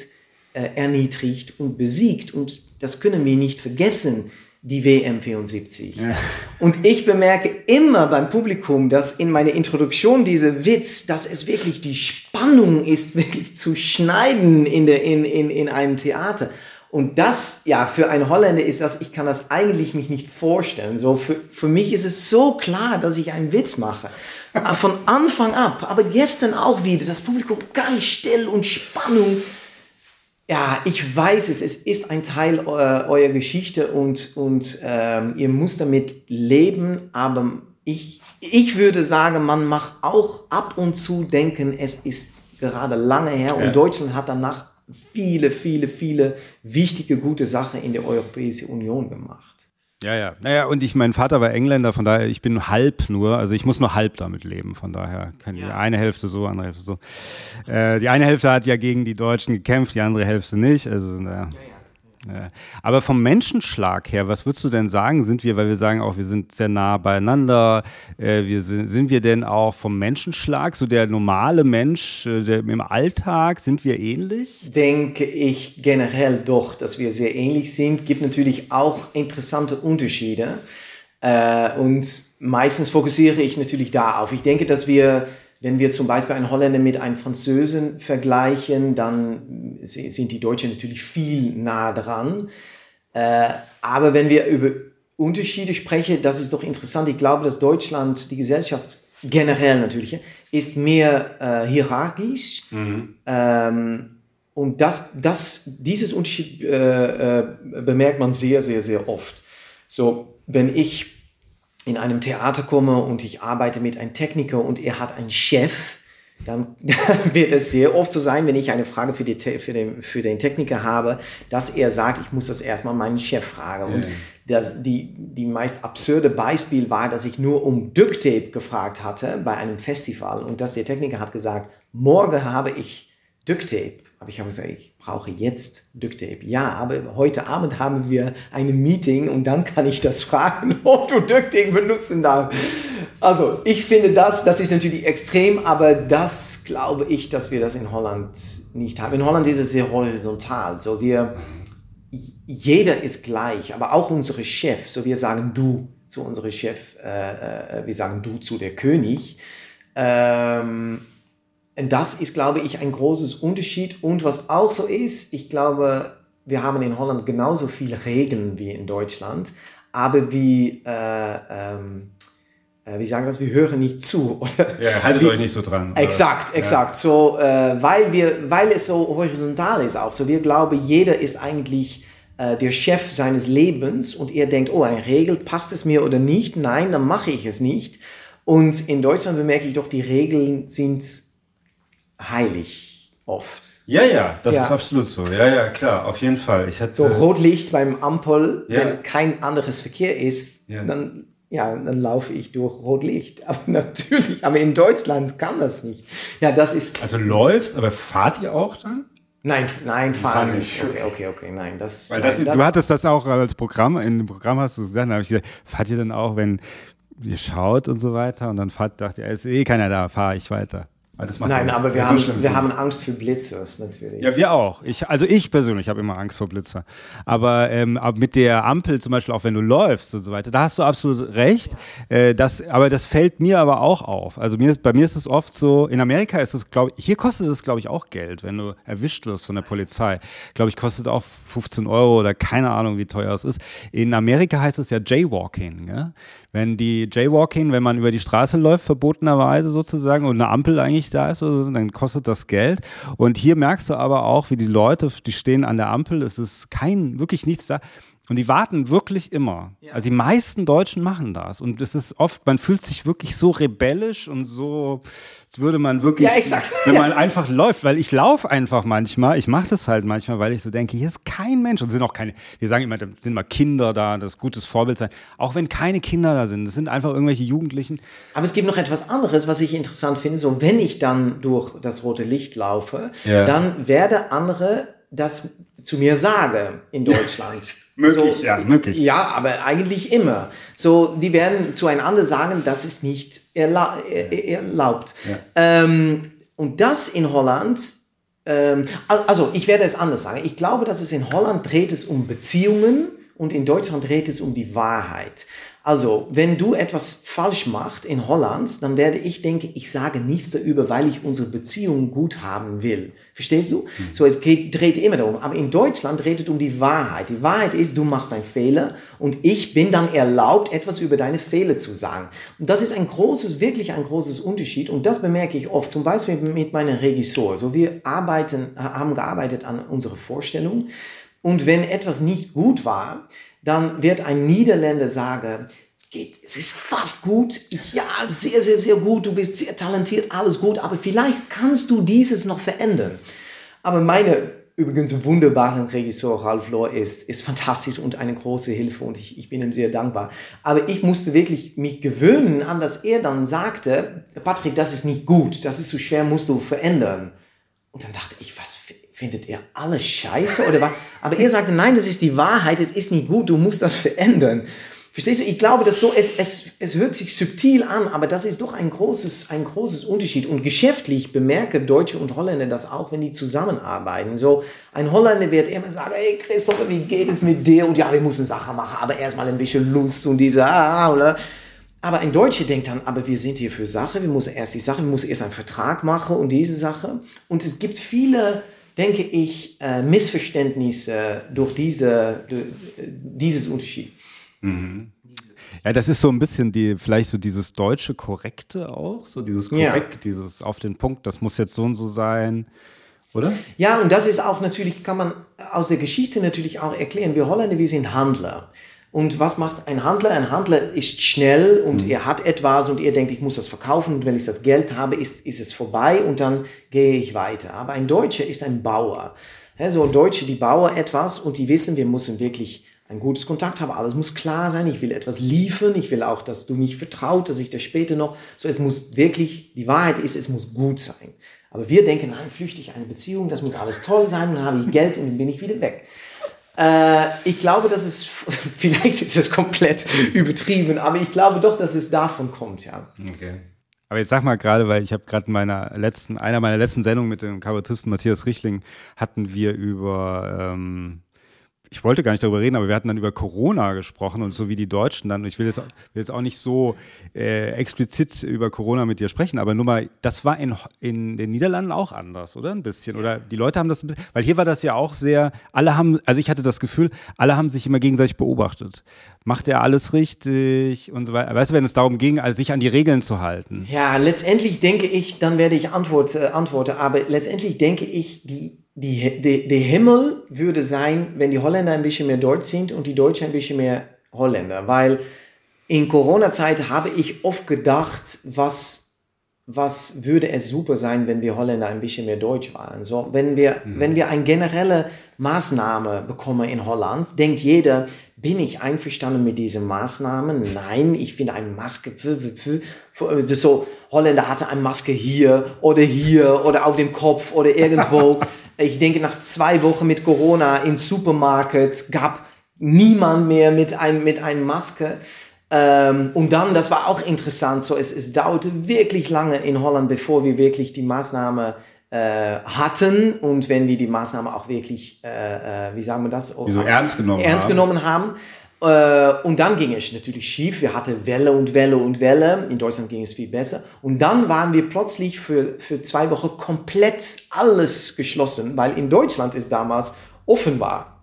äh, erniedrigt und besiegt. Und das können wir nicht vergessen, die WM 74. Ja. Und ich bemerke immer beim Publikum, dass in meiner Introduktion dieser Witz, dass es wirklich die Spannung ist, wirklich zu schneiden in, der, in, in, in einem Theater. Und das, ja, für einen Holländer ist das, ich kann das eigentlich mich nicht vorstellen. So, für, für mich ist es so klar, dass ich einen Witz mache. Von Anfang ab. Aber gestern auch wieder. Das Publikum ganz still und Spannung. Ja, ich weiß es. Es ist ein Teil äh, eurer Geschichte und, und ähm, ihr müsst damit leben. Aber ich, ich würde sagen, man macht auch ab und zu denken, es ist gerade lange her und Deutschland hat danach viele, viele, viele wichtige, gute Sachen in der Europäischen Union gemacht. Ja, ja. Naja, und ich, mein Vater war Engländer, von daher, ich bin halb nur, also ich muss nur halb damit leben, von daher kann ja. die eine Hälfte so, andere Hälfte so. Äh, die eine Hälfte hat ja gegen die Deutschen gekämpft, die andere Hälfte nicht, also naja. Ja, ja. Aber vom Menschenschlag her, was würdest du denn sagen? Sind wir, weil wir sagen auch, wir sind sehr nah beieinander, äh, wir sind, sind wir denn auch vom Menschenschlag, so der normale Mensch äh, der, im Alltag, sind wir ähnlich? Denke ich generell doch, dass wir sehr ähnlich sind. Gibt natürlich auch interessante Unterschiede. Äh, und meistens fokussiere ich natürlich darauf. Ich denke, dass wir wenn wir zum Beispiel einen Holländer mit einem Französen vergleichen, dann sind die Deutschen natürlich viel nah dran. Äh, aber wenn wir über Unterschiede sprechen, das ist doch interessant. Ich glaube, dass Deutschland, die Gesellschaft generell natürlich, ist mehr äh, hierarchisch. Mhm. Ähm, und das, das, dieses Unterschied äh, bemerkt man sehr, sehr, sehr oft. So, wenn ich in einem Theater komme und ich arbeite mit einem Techniker und er hat einen Chef, dann, wird es sehr oft so sein, wenn ich eine Frage für, die, für, den, für den Techniker habe, dass er sagt, ich muss das erstmal meinen Chef fragen. Und das, die, die meist absurde Beispiel war, dass ich nur um Duct Tape gefragt hatte bei einem Festival und dass der Techniker hat gesagt, morgen habe ich Duct Tape. Aber ich habe gesagt, ich brauche jetzt Duct Tape. Ja, aber heute Abend haben wir ein Meeting und dann kann ich das fragen, ob du Duct Tape benutzen darfst. Also, ich finde das, das ist natürlich extrem, aber das glaube ich, dass wir das in Holland nicht haben. In Holland ist es sehr horizontal. So, wir, jeder ist gleich, aber auch unsere Chef. So, wir sagen du zu unserem Chef, äh, äh wir sagen du zu der König. Ähm, das ist, glaube ich, ein großes Unterschied. Und was auch so ist, ich glaube, wir haben in Holland genauso viele Regeln wie in Deutschland, aber wie, äh, ähm, äh, wie sagen wir das, wir hören nicht zu. Oder ja, haltet wie, euch nicht so dran. Exakt, oder? exakt. Ja. So, äh, weil, wir, weil es so horizontal ist auch. So, wir glauben, jeder ist eigentlich äh, der Chef seines Lebens und er denkt, oh, eine Regel, passt es mir oder nicht? Nein, dann mache ich es nicht. Und in Deutschland bemerke ich doch, die Regeln sind heilig oft. Ja, ja, das ja. ist absolut so. Ja, ja, klar, auf jeden Fall. Ich hatte so Rotlicht beim Ampel, ja. wenn kein anderes Verkehr ist, ja. dann ja, dann laufe ich durch Rotlicht. Aber natürlich, aber in Deutschland kann das nicht. Ja, das ist. Also läufst, aber fahrt ihr auch dann? Nein, nein, fahren nicht. Okay, okay, okay, nein. Das, Weil das, nein, das, du hattest das auch als Programm, in dem Programm hast du gesagt, da habe ich gesagt, fahrt ihr dann auch, wenn ihr schaut und so weiter und dann fahrt, dachte ihr, ist eh keiner da, fahre ich weiter. Nein, ja aber wir, haben, so wir haben Angst für Blitze, natürlich. Ja, wir auch. Ich, also ich persönlich habe immer Angst vor Blitzer. Aber, ähm, aber mit der Ampel zum Beispiel, auch wenn du läufst und so weiter, da hast du absolut recht. Äh, das, aber das fällt mir aber auch auf. Also mir, bei mir ist es oft so, in Amerika ist es, glaube ich, hier kostet es, glaube ich, auch Geld, wenn du erwischt wirst von der Polizei. Glaube ich, kostet auch 15 Euro oder keine Ahnung, wie teuer es ist. In Amerika heißt es ja Jaywalking. Ja? wenn die Jaywalking, wenn man über die Straße läuft, verbotenerweise sozusagen und eine Ampel eigentlich Licht da ist, dann kostet das Geld. Und hier merkst du aber auch, wie die Leute, die stehen an der Ampel, es ist kein, wirklich nichts da. Und die warten wirklich immer. Ja. Also die meisten Deutschen machen das. Und es ist oft, man fühlt sich wirklich so rebellisch und so, als würde man wirklich, ja, exakt. wenn man einfach läuft, weil ich laufe einfach manchmal, ich mache das halt manchmal, weil ich so denke, hier ist kein Mensch und sind auch keine, wir sagen immer, da sind mal Kinder da, das gutes Vorbild sein. Auch wenn keine Kinder da sind, das sind einfach irgendwelche Jugendlichen. Aber es gibt noch etwas anderes, was ich interessant finde. So, wenn ich dann durch das rote Licht laufe, ja. dann werde andere das zu mir sagen in Deutschland. möglich, so, ja, möglich. Ja, aber eigentlich immer. So, die werden zueinander sagen, das ist nicht erla erlaubt. Ja. Ähm, und das in Holland, ähm, also ich werde es anders sagen. Ich glaube, dass es in Holland dreht es um Beziehungen und in Deutschland dreht es um die Wahrheit. Also, wenn du etwas falsch machst in Holland, dann werde ich denken, ich sage nichts darüber, weil ich unsere Beziehung gut haben will. Verstehst du? Mhm. So, es geht, dreht immer darum. Aber in Deutschland es um die Wahrheit. Die Wahrheit ist, du machst einen Fehler und ich bin dann erlaubt, etwas über deine Fehler zu sagen. Und das ist ein großes, wirklich ein großes Unterschied. Und das bemerke ich oft, zum Beispiel mit meinem Regisseur. So, wir arbeiten, haben gearbeitet an unserer Vorstellung. Und wenn etwas nicht gut war, dann wird ein Niederländer sagen, geht, es ist fast gut, ja, sehr, sehr, sehr gut, du bist sehr talentiert, alles gut, aber vielleicht kannst du dieses noch verändern. Aber meine übrigens wunderbaren Regisseur Ralf Lohr ist, ist fantastisch und eine große Hilfe und ich, ich bin ihm sehr dankbar. Aber ich musste wirklich mich gewöhnen an, dass er dann sagte, Patrick, das ist nicht gut, das ist zu schwer, musst du verändern. Und dann dachte ich, was findet er alles scheiße oder was? Aber er sagte, nein, das ist die Wahrheit, es ist nicht gut, du musst das verändern. Verstehst du? Ich glaube, dass so, es, es, es hört sich subtil an, aber das ist doch ein großes, ein großes Unterschied. Und geschäftlich bemerke Deutsche und Holländer das auch, wenn die zusammenarbeiten. So, ein Holländer wird immer sagen, hey Christopher, wie geht es mit dir? Und ja, wir müssen Sachen machen, aber erstmal ein bisschen Lust und diese, ah, oder? Aber ein Deutscher denkt dann, aber wir sind hier für Sache, wir müssen erst die Sache, wir müssen erst einen Vertrag machen und diese Sache. Und es gibt viele denke ich, äh, Missverständnisse durch, diese, durch dieses Unterschied. Mhm. Ja, das ist so ein bisschen die, vielleicht so dieses deutsche Korrekte auch, so dieses Korrekt, ja. dieses auf den Punkt, das muss jetzt so und so sein, oder? Ja, und das ist auch natürlich, kann man aus der Geschichte natürlich auch erklären. Wir Holländer, wir sind Handler. Und was macht ein Handler? Ein Handler ist schnell und mhm. er hat etwas und er denkt, ich muss das verkaufen und wenn ich das Geld habe, ist, ist es vorbei und dann gehe ich weiter. Aber ein Deutscher ist ein Bauer. So Deutsche, die bauen etwas und die wissen, wir müssen wirklich ein gutes Kontakt haben. Alles muss klar sein. Ich will etwas liefern. Ich will auch, dass du mich vertraut, dass ich das später noch. So, es muss wirklich, die Wahrheit ist, es muss gut sein. Aber wir denken, nein, flüchtig eine Beziehung, das muss alles toll sein, dann habe ich Geld und dann bin ich wieder weg. Äh, ich glaube, dass es, vielleicht ist es komplett übertrieben, aber ich glaube doch, dass es davon kommt, ja. Okay. Aber jetzt sag mal gerade, weil ich habe gerade meiner letzten, einer meiner letzten Sendungen mit dem Kabarettisten Matthias Richling hatten wir über ähm, ich wollte gar nicht darüber reden, aber wir hatten dann über Corona gesprochen und so wie die Deutschen dann, ich will jetzt, will jetzt auch nicht so äh, explizit über Corona mit dir sprechen, aber nur mal, das war in, in den Niederlanden auch anders, oder? Ein bisschen. Oder die Leute haben das bisschen, weil hier war das ja auch sehr, alle haben, also ich hatte das Gefühl, alle haben sich immer gegenseitig beobachtet. Macht er alles richtig und so weiter? Weißt du, wenn es darum ging, also sich an die Regeln zu halten? Ja, letztendlich denke ich, dann werde ich Antwort, äh, antworten, aber letztendlich denke ich, die die, die, der Himmel würde sein, wenn die Holländer ein bisschen mehr Deutsch sind und die Deutschen ein bisschen mehr Holländer. Weil in Corona-Zeit habe ich oft gedacht, was, was würde es super sein, wenn wir Holländer ein bisschen mehr Deutsch waren. So, wenn wir, mhm. wenn wir eine generelle Maßnahme bekommen in Holland, denkt jeder, bin ich einverstanden mit diesen Maßnahmen? Nein, ich finde eine Maske, so Holländer hatte eine Maske hier oder hier oder auf dem Kopf oder irgendwo. Ich denke, nach zwei Wochen mit Corona im Supermarkt gab niemand mehr mit, ein, mit einer Maske. Ähm, und dann, das war auch interessant, so es, es dauerte wirklich lange in Holland, bevor wir wirklich die Maßnahme äh, hatten und wenn wir die Maßnahme auch wirklich, äh, äh wie sagen wir das, so ernst genommen ernst haben. Genommen haben. Äh, und dann ging es natürlich schief. Wir hatten Welle und Welle und Welle. In Deutschland ging es viel besser. Und dann waren wir plötzlich für, für zwei Wochen komplett alles geschlossen, weil in Deutschland es damals offen war.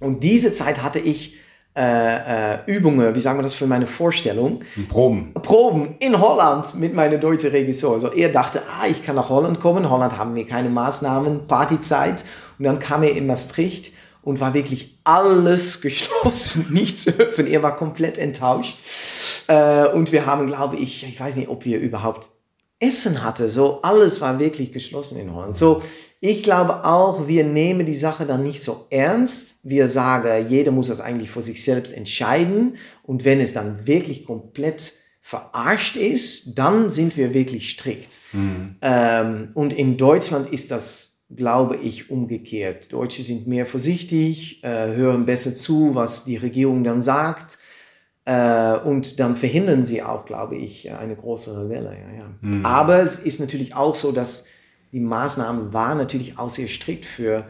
Und diese Zeit hatte ich äh, äh, Übungen, wie sagen wir das für meine Vorstellung? Proben. Proben in Holland mit meinem deutschen Regisseur. Also er dachte, ah, ich kann nach Holland kommen. Holland haben wir keine Maßnahmen, Partyzeit. Und dann kam er in Maastricht und war wirklich alles geschlossen, nichts zu öffnen. Er war komplett enttäuscht. Äh, und wir haben, glaube ich, ich weiß nicht, ob wir überhaupt Essen hatten. So, alles war wirklich geschlossen in Holland. So, ich glaube auch, wir nehmen die Sache dann nicht so ernst. Wir sagen, jeder muss das eigentlich für sich selbst entscheiden. Und wenn es dann wirklich komplett verarscht ist, dann sind wir wirklich strikt. Mhm. Ähm, und in Deutschland ist das, glaube ich, umgekehrt. Deutsche sind mehr vorsichtig, äh, hören besser zu, was die Regierung dann sagt. Äh, und dann verhindern sie auch, glaube ich, eine größere Welle. Ja, ja. Mhm. Aber es ist natürlich auch so, dass die Maßnahmen waren natürlich auch sehr strikt für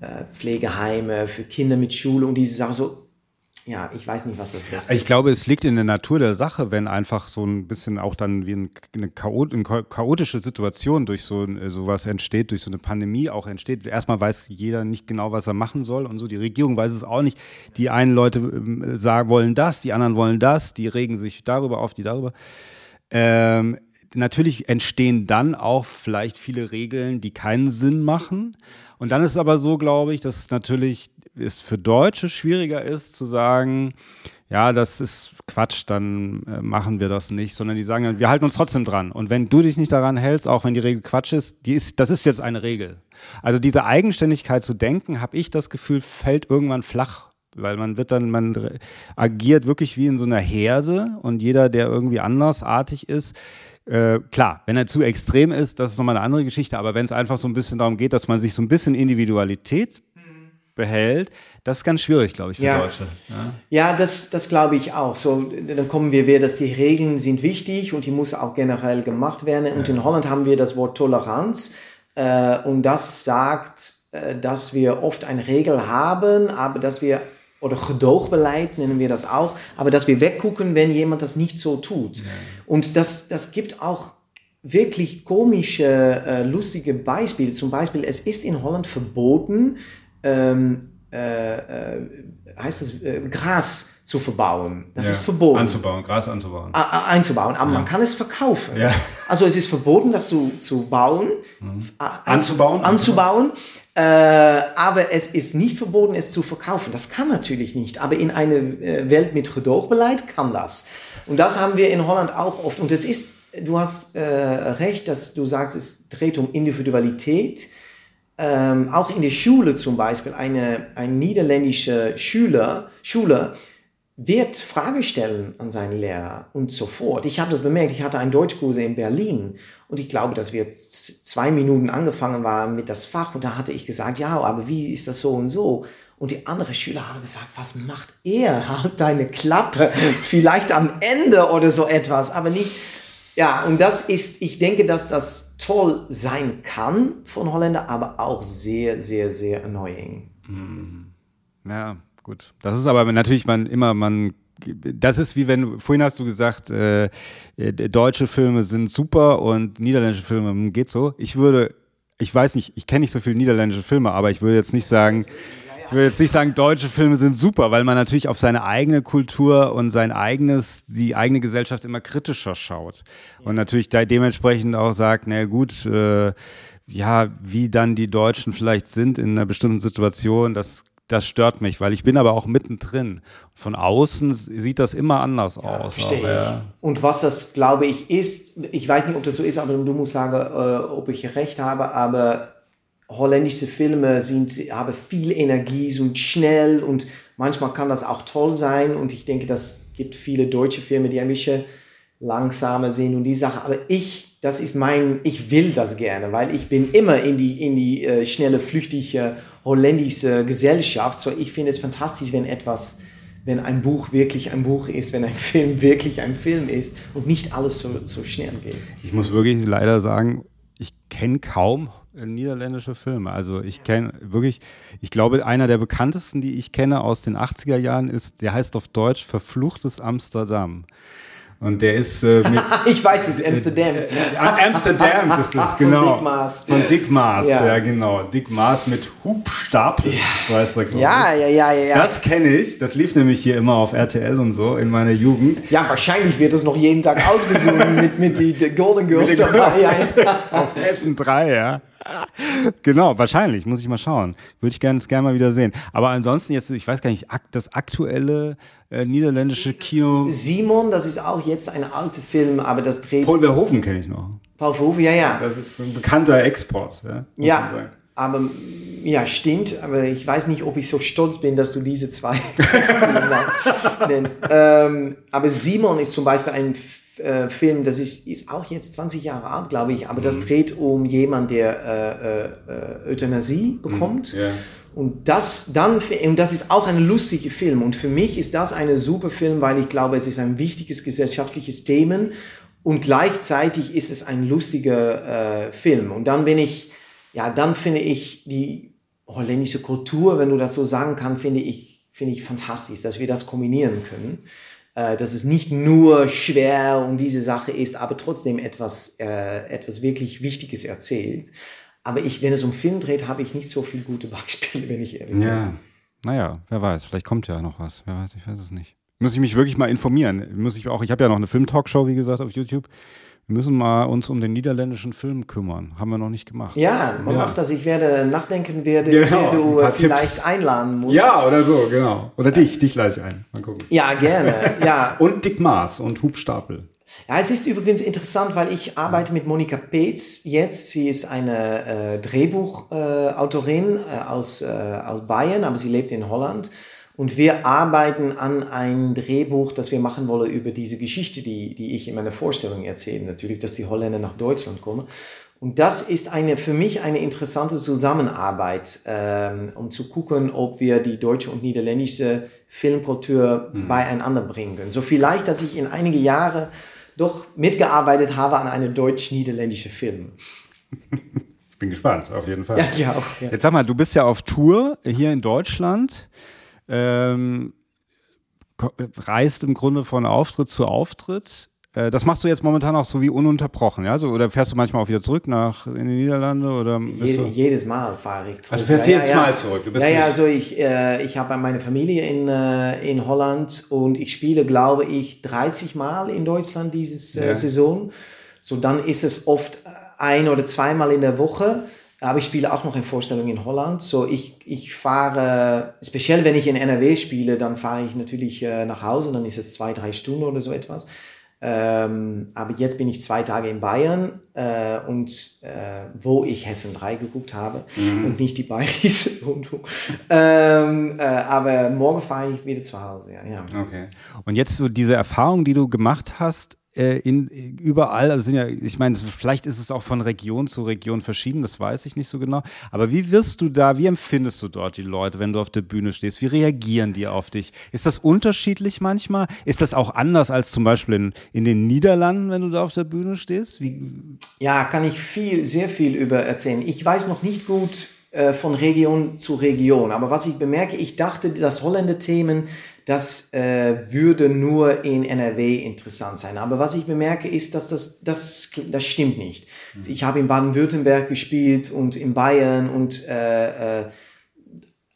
äh, Pflegeheime, für Kinder mit Schule und diese Sachen so. Ja, ich weiß nicht, was das Beste ist. Ich glaube, es liegt in der Natur der Sache, wenn einfach so ein bisschen auch dann wie eine, chaotische Situation durch so äh, sowas entsteht, durch so eine Pandemie auch entsteht. Erstmal weiß jeder nicht genau, was er machen soll und so. Die Regierung weiß es auch nicht. Die einen Leute ähm, sagen, wollen das, die anderen wollen das, die regen sich darüber auf, die darüber. Ähm, natürlich entstehen dann auch vielleicht viele Regeln, die keinen Sinn machen. Und dann ist es aber so, glaube ich, dass es natürlich es für Deutsche schwieriger ist zu sagen, ja, das ist Quatsch, dann äh, machen wir das nicht, sondern die sagen wir halten uns trotzdem dran. Und wenn du dich nicht daran hältst, auch wenn die Regel Quatsch ist, die ist das ist jetzt eine Regel. Also diese Eigenständigkeit zu denken, habe ich das Gefühl, fällt irgendwann flach weil man wird dann, man agiert wirklich wie in so einer Herde und jeder, der irgendwie andersartig ist, äh, klar, wenn er zu extrem ist, das ist nochmal eine andere Geschichte, aber wenn es einfach so ein bisschen darum geht, dass man sich so ein bisschen Individualität behält, das ist ganz schwierig, glaube ich, für ja. Deutsche. Ja, ja das, das glaube ich auch. So, dann kommen wir wieder, dass die Regeln sind wichtig und die muss auch generell gemacht werden. Und ja. in Holland haben wir das Wort Toleranz äh, und das sagt, äh, dass wir oft eine Regel haben, aber dass wir oder Gedoogbeleid nennen wir das auch, aber dass wir weggucken, wenn jemand das nicht so tut. Ja. Und das, das gibt auch wirklich komische, äh, lustige Beispiele. Zum Beispiel, es ist in Holland verboten, ähm, äh, äh, heißt das, äh, Gras zu verbauen. Das ja, ist verboten. Anzubauen, Gras anzubauen. einzubauen, aber ja. man kann es verkaufen. Ja. Also es ist verboten, das zu, zu bauen. Mhm. Anzubauen. Anzubauen. Äh, aber es ist nicht verboten, es zu verkaufen. Das kann natürlich nicht. Aber in einer äh, Welt mit Gedoogbeleid kann das. Und das haben wir in Holland auch oft. Und es ist, du hast äh, recht, dass du sagst, es dreht um Individualität. Ähm, auch in der Schule zum Beispiel, eine, ein niederländischer Schüler, Schüler wird Frage stellen an seinen Lehrer und so fort. Ich habe das bemerkt, ich hatte einen Deutschkurs in Berlin und ich glaube, dass wir zwei Minuten angefangen waren mit das Fach und da hatte ich gesagt, ja, aber wie ist das so und so? Und die anderen Schüler haben gesagt, was macht er? Halt deine Klappe, vielleicht am Ende oder so etwas, aber nicht. Ja, und das ist, ich denke, dass das toll sein kann von Holländer, aber auch sehr, sehr, sehr annoying. Mhm. Ja, gut. Das ist aber natürlich man immer, man das ist wie wenn, vorhin hast du gesagt, äh, äh, deutsche Filme sind super und niederländische Filme hm, geht so. Ich würde, ich weiß nicht, ich kenne nicht so viele niederländische Filme, aber ich würde jetzt nicht sagen, ich würde jetzt nicht sagen, deutsche Filme sind super, weil man natürlich auf seine eigene Kultur und sein eigenes, die eigene Gesellschaft immer kritischer schaut. Und natürlich dementsprechend auch sagt, na gut, äh, ja, wie dann die Deutschen vielleicht sind in einer bestimmten Situation, das das stört mich, weil ich bin aber auch mittendrin. Von außen sieht das immer anders ja, aus. Verstehe auch, ja. Und was das, glaube ich, ist, ich weiß nicht, ob das so ist, aber du musst sagen, äh, ob ich recht habe, aber holländische Filme sind, haben viel Energie, sind schnell und manchmal kann das auch toll sein und ich denke, das gibt viele deutsche Filme, die ein bisschen langsamer sind und die Sache, aber ich das ist mein, ich will das gerne, weil ich bin immer in die, in die äh, schnelle, flüchtige holländische Gesellschaft. So, ich finde es fantastisch, wenn etwas, wenn ein Buch wirklich ein Buch ist, wenn ein Film wirklich ein Film ist und nicht alles so, so schnell geht. Ich muss wirklich leider sagen, ich kenne kaum äh, niederländische Filme. Also ich kenne wirklich, ich glaube, einer der bekanntesten, die ich kenne aus den 80er Jahren ist, der heißt auf Deutsch Verfluchtes Amsterdam. Und der ist äh, mit. ich weiß es, Amsterdam. Äh, Amsterdam ist es, genau. Von Dick Maas. Von Dick Maas, ja, ja genau. Dick Maas mit Hubstapel, ja. so heißt er, ja, ja, ja, ja, ja. Das kenne ich. Das lief nämlich hier immer auf RTL und so in meiner Jugend. Ja, wahrscheinlich wird es noch jeden Tag ausgesungen mit, mit die, die Golden Girls dabei. auf Essen 3, ja. genau, wahrscheinlich, muss ich mal schauen. Würde ich gerne gerne mal wieder sehen. Aber ansonsten jetzt, ich weiß gar nicht, das aktuelle äh, niederländische Kino. Simon, das ist auch jetzt ein alter Film, aber das dreht. Paul Verhoeven kenne ich noch. Paul Verhoeven, ja, ja. Das ist ein bekannter Export, ja. Ja, aber ja, stimmt, aber ich weiß nicht, ob ich so stolz bin, dass du diese zwei nennst. ähm, aber Simon ist zum Beispiel ein äh, Film, das ist, ist auch jetzt 20 Jahre alt, glaube ich, aber mhm. das dreht um jemanden, der äh, äh, Euthanasie mhm. bekommt. Mhm. Yeah. Und das dann, und das ist auch ein lustiger Film. Und für mich ist das ein super Film, weil ich glaube, es ist ein wichtiges gesellschaftliches Thema und gleichzeitig ist es ein lustiger äh, Film. Und dann bin ich, ja, dann finde ich die holländische Kultur, wenn du das so sagen kannst, finde ich, finde ich fantastisch, dass wir das kombinieren können. Äh, dass es nicht nur schwer um diese Sache ist, aber trotzdem etwas, äh, etwas wirklich Wichtiges erzählt. Aber ich, wenn es um Film dreht, habe ich nicht so viele gute Beispiele, wenn ich ehrlich bin. Ja, naja, wer weiß, vielleicht kommt ja noch was. Wer weiß, ich weiß es nicht. Muss ich mich wirklich mal informieren. Muss ich auch, ich habe ja noch eine Film-Talkshow, wie gesagt, auf YouTube. Wir müssen mal uns um den niederländischen Film kümmern. Haben wir noch nicht gemacht. Ja, man ja. macht das. Ich werde nachdenken, werde, genau, wer du äh, vielleicht Tipps. einladen musst. Ja, oder so, genau. Oder dich, dich gleich ein. Mal gucken. Ja, gerne. Ja. und Dick Maas und Hubstapel. Ja, es ist übrigens interessant, weil ich arbeite mit Monika Peetz jetzt. Sie ist eine äh, Drehbuchautorin äh, aus, äh, aus Bayern, aber sie lebt in Holland. Und wir arbeiten an ein Drehbuch, das wir machen wollen über diese Geschichte, die, die ich in meiner Vorstellung erzähle. Natürlich, dass die Holländer nach Deutschland kommen. Und das ist eine, für mich eine interessante Zusammenarbeit, ähm, um zu gucken, ob wir die deutsche und niederländische Filmkultur mhm. beieinander bringen können. So vielleicht, dass ich in einige Jahre doch mitgearbeitet habe an einem deutsch-niederländischen Film. Ich bin gespannt, auf jeden Fall. Ja, ja, auch, ja. Jetzt sag mal, du bist ja auf Tour hier in Deutschland ähm, reist im Grunde von Auftritt zu Auftritt. Äh, das machst du jetzt momentan auch so wie ununterbrochen, ja? So, oder fährst du manchmal auch wieder zurück nach in die Niederlande? Oder Jede, jedes Mal fahre ich zurück. Also fährst ja, jedes ja, Mal zurück? ja, ja, also ich, äh, ich habe meine Familie in, äh, in Holland und ich spiele, glaube ich, 30 Mal in Deutschland diese äh, Saison. So dann ist es oft ein oder zweimal in der Woche. Aber ich spiele auch noch in Vorstellungen in Holland. So, ich, ich fahre, speziell wenn ich in NRW spiele, dann fahre ich natürlich äh, nach Hause, dann ist es zwei, drei Stunden oder so etwas. Ähm, aber jetzt bin ich zwei Tage in Bayern äh, und äh, wo ich Hessen 3 geguckt habe mhm. und nicht die bayerische Rundfunk. ähm, äh, aber morgen fahre ich wieder zu Hause. Ja, ja. Okay. Und jetzt so diese Erfahrung, die du gemacht hast, in, überall, also sind ja, ich meine, vielleicht ist es auch von Region zu Region verschieden, das weiß ich nicht so genau. Aber wie wirst du da, wie empfindest du dort die Leute, wenn du auf der Bühne stehst? Wie reagieren die auf dich? Ist das unterschiedlich manchmal? Ist das auch anders als zum Beispiel in, in den Niederlanden, wenn du da auf der Bühne stehst? Wie? Ja, kann ich viel, sehr viel über erzählen. Ich weiß noch nicht gut äh, von Region zu Region, aber was ich bemerke, ich dachte, dass Holländer-Themen das äh, würde nur in NRW interessant sein. Aber was ich bemerke, ist, dass das, das, das stimmt nicht. Mhm. Ich habe in Baden-Württemberg gespielt und in Bayern und äh, äh,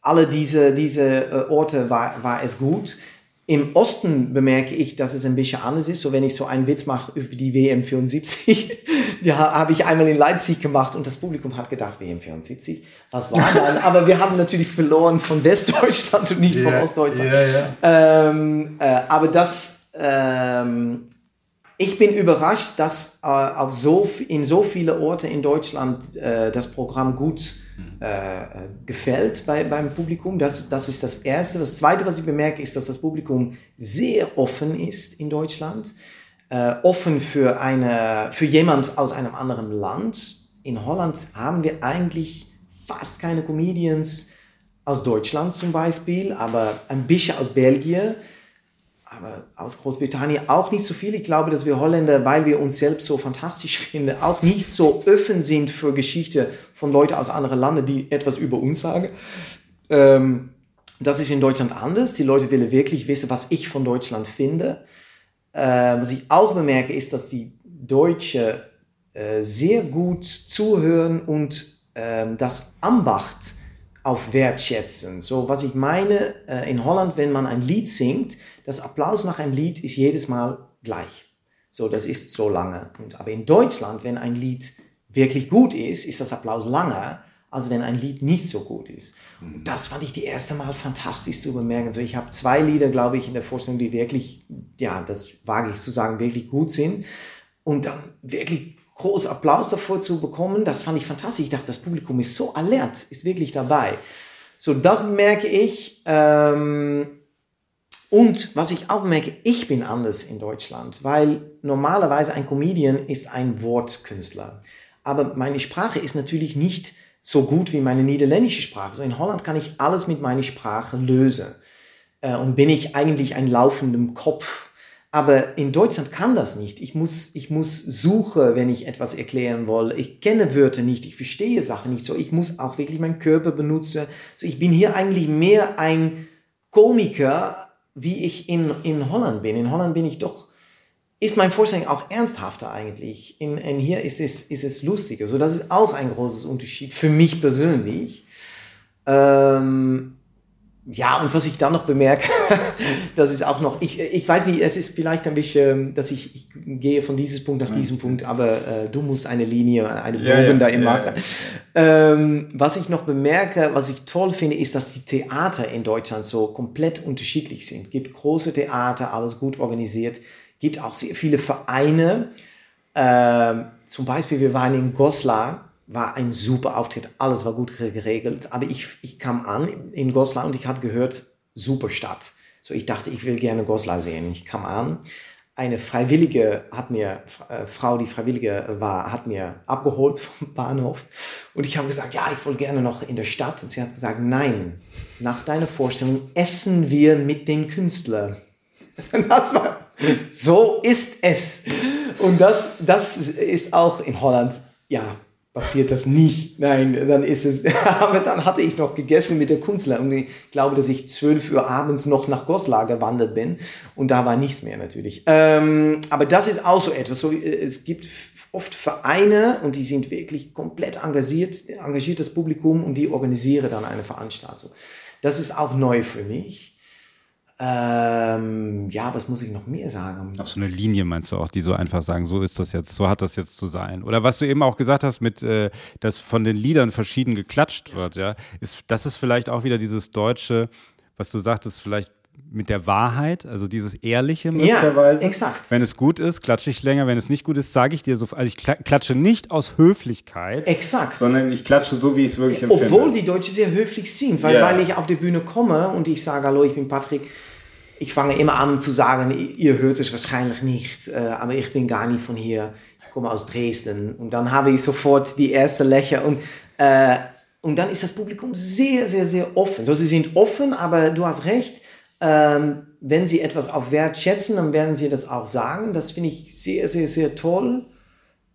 alle diese, diese äh, Orte war, war es gut. Im Osten bemerke ich, dass es ein bisschen anders ist. So, wenn ich so einen Witz mache über die WM 74, ja, habe ich einmal in Leipzig gemacht und das Publikum hat gedacht, WM 74, was war dann? Aber wir haben natürlich verloren von Westdeutschland und nicht yeah, von Ostdeutschland. Yeah, yeah. Ähm, äh, aber das, ähm, ich bin überrascht, dass äh, auf so, in so viele Orte in Deutschland äh, das Programm gut äh, gefällt bei, beim Publikum. Das, das ist das Erste. Das Zweite, was ich bemerke, ist, dass das Publikum sehr offen ist in Deutschland. Äh, offen für, eine, für jemand aus einem anderen Land. In Holland haben wir eigentlich fast keine Comedians aus Deutschland zum Beispiel, aber ein bisschen aus Belgien aber aus Großbritannien auch nicht so viel. Ich glaube, dass wir Holländer, weil wir uns selbst so fantastisch finden, auch nicht so offen sind für Geschichte von Leuten aus anderen Ländern, die etwas über uns sagen. Ähm, das ist in Deutschland anders. Die Leute wollen wirklich wissen, was ich von Deutschland finde. Äh, was ich auch bemerke, ist, dass die Deutschen äh, sehr gut zuhören und äh, das Ambacht auf wertschätzen. So, was ich meine, äh, in Holland, wenn man ein Lied singt, das Applaus nach einem Lied ist jedes Mal gleich. So, das ist so lange. Und, aber in Deutschland, wenn ein Lied wirklich gut ist, ist das Applaus langer, als wenn ein Lied nicht so gut ist. Und das fand ich die erste Mal fantastisch zu bemerken. So, ich habe zwei Lieder, glaube ich, in der Vorstellung, die wirklich, ja, das wage ich zu sagen, wirklich gut sind. Und dann wirklich großen Applaus davor zu bekommen, das fand ich fantastisch. Ich dachte, das Publikum ist so alert, ist wirklich dabei. So, das merke ich. Ähm, und was ich auch merke, ich bin anders in Deutschland, weil normalerweise ein Comedian ist ein Wortkünstler. Aber meine Sprache ist natürlich nicht so gut wie meine niederländische Sprache. So in Holland kann ich alles mit meiner Sprache lösen. Äh, und bin ich eigentlich ein laufendem Kopf. Aber in Deutschland kann das nicht. Ich muss, ich muss suchen, wenn ich etwas erklären will. Ich kenne Wörter nicht, ich verstehe Sachen nicht so. Ich muss auch wirklich meinen Körper benutzen. So, ich bin hier eigentlich mehr ein Komiker, wie ich in, in Holland bin. In Holland bin ich doch ist mein Vorstellung auch ernsthafter eigentlich. In, in hier ist es, ist es lustiger. So, das ist auch ein großes Unterschied für mich persönlich. Ähm, ja, und was ich dann noch bemerke, das ist auch noch, ich, ich weiß nicht, es ist vielleicht ein bisschen, dass ich, ich gehe von diesem Punkt nach diesem Punkt, aber äh, du musst eine Linie, eine Bogen ja, ja, da immer machen. Ja, ähm, was ich noch bemerke, was ich toll finde, ist, dass die Theater in Deutschland so komplett unterschiedlich sind. Es gibt große Theater, alles gut organisiert gibt auch sehr viele Vereine. Äh, zum Beispiel, wir waren in Goslar, war ein super Auftritt, alles war gut geregelt. Aber ich, ich kam an in Goslar und ich hatte gehört, super Stadt. So, ich dachte, ich will gerne Goslar sehen. Ich kam an, eine Freiwillige hat mir, äh, Frau, die Freiwillige war, hat mir abgeholt vom Bahnhof. Und ich habe gesagt, ja, ich will gerne noch in der Stadt. Und sie hat gesagt, nein, nach deiner Vorstellung essen wir mit den Künstlern. Das war so ist es. Und das, das ist auch in Holland, ja, passiert das nicht. Nein, dann ist es, aber dann hatte ich noch gegessen mit der Kunstler und ich glaube, dass ich 12 Uhr abends noch nach Goslar gewandert bin und da war nichts mehr natürlich. Ähm, aber das ist auch so etwas. So, es gibt oft Vereine und die sind wirklich komplett engagiert, engagiertes Publikum und die organisieren dann eine Veranstaltung. Das ist auch neu für mich. Ähm, ja, was muss ich noch mehr sagen? Auf so eine Linie meinst du auch, die so einfach sagen, so ist das jetzt, so hat das jetzt zu sein. Oder was du eben auch gesagt hast, mit, äh, dass von den Liedern verschieden geklatscht wird, ja, ist, das ist vielleicht auch wieder dieses deutsche, was du sagtest, vielleicht mit der Wahrheit, also dieses Ehrliche möglicherweise. Ja, exakt. Wenn es gut ist, klatsche ich länger. Wenn es nicht gut ist, sage ich dir so. Also ich klatsche nicht aus Höflichkeit. Exakt. Sondern ich klatsche so, wie ich es wirklich empfinde. Obwohl die Deutschen sehr höflich sind, weil, ja. weil ich auf die Bühne komme und ich sage, hallo, ich bin Patrick. Ich fange immer an zu sagen, ihr hört es wahrscheinlich nicht, äh, aber ich bin gar nicht von hier. Ich komme aus Dresden. Und dann habe ich sofort die erste Lächer und äh, und dann ist das Publikum sehr, sehr, sehr offen. So, sie sind offen, aber du hast recht, ähm, wenn sie etwas auf Wert schätzen, dann werden sie das auch sagen. Das finde ich sehr, sehr, sehr toll.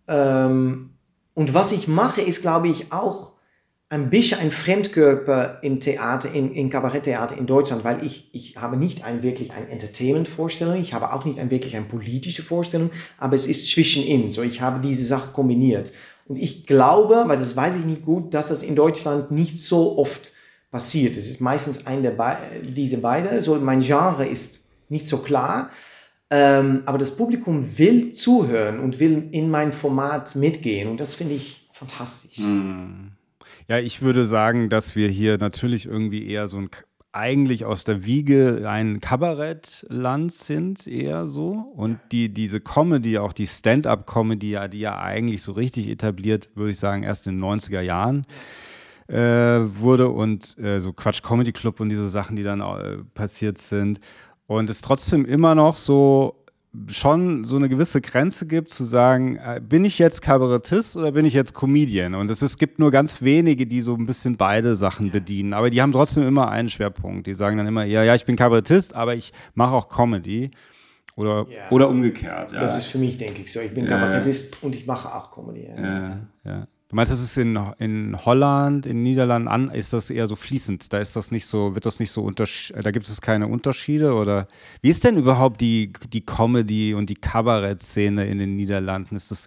Ähm, und was ich mache, ist, glaube ich, auch ein bisschen ein Fremdkörper im Theater, im, im Kabaretttheater in Deutschland, weil ich, ich habe nicht ein wirklich ein Entertainment-Vorstellung, ich habe auch nicht ein wirklich eine politische Vorstellung, aber es ist zwischenin. So, ich habe diese Sache kombiniert. Und ich glaube, weil das weiß ich nicht gut, dass das in Deutschland nicht so oft passiert. Es ist meistens ein der Be diese beide. So, mein Genre ist nicht so klar, ähm, aber das Publikum will zuhören und will in mein Format mitgehen und das finde ich fantastisch. Hm. Ja, ich würde sagen, dass wir hier natürlich irgendwie eher so ein eigentlich aus der Wiege ein Kabarettland sind, eher so. Und die, diese Comedy, auch die Stand-up-Comedy, die ja eigentlich so richtig etabliert, würde ich sagen, erst in den 90er Jahren äh, wurde und äh, so Quatsch Comedy Club und diese Sachen, die dann äh, passiert sind. Und es trotzdem immer noch so schon so eine gewisse Grenze gibt, zu sagen, äh, bin ich jetzt Kabarettist oder bin ich jetzt Comedian? Und es, es gibt nur ganz wenige, die so ein bisschen beide Sachen bedienen. Aber die haben trotzdem immer einen Schwerpunkt. Die sagen dann immer, ja, ja, ich bin Kabarettist, aber ich mache auch Comedy. Oder, ja. oder umgekehrt. Ja. Das ist für mich, denke ich, so. Ich bin Kabarettist und ich mache auch Comedy. Ja. ja. Du meinst, das ist in, in Holland, in Niederlanden an, ist das eher so fließend? Da ist das nicht so, wird das nicht so da gibt es keine Unterschiede oder wie ist denn überhaupt die, die Comedy und die Kabarettszene in den Niederlanden? Ist das,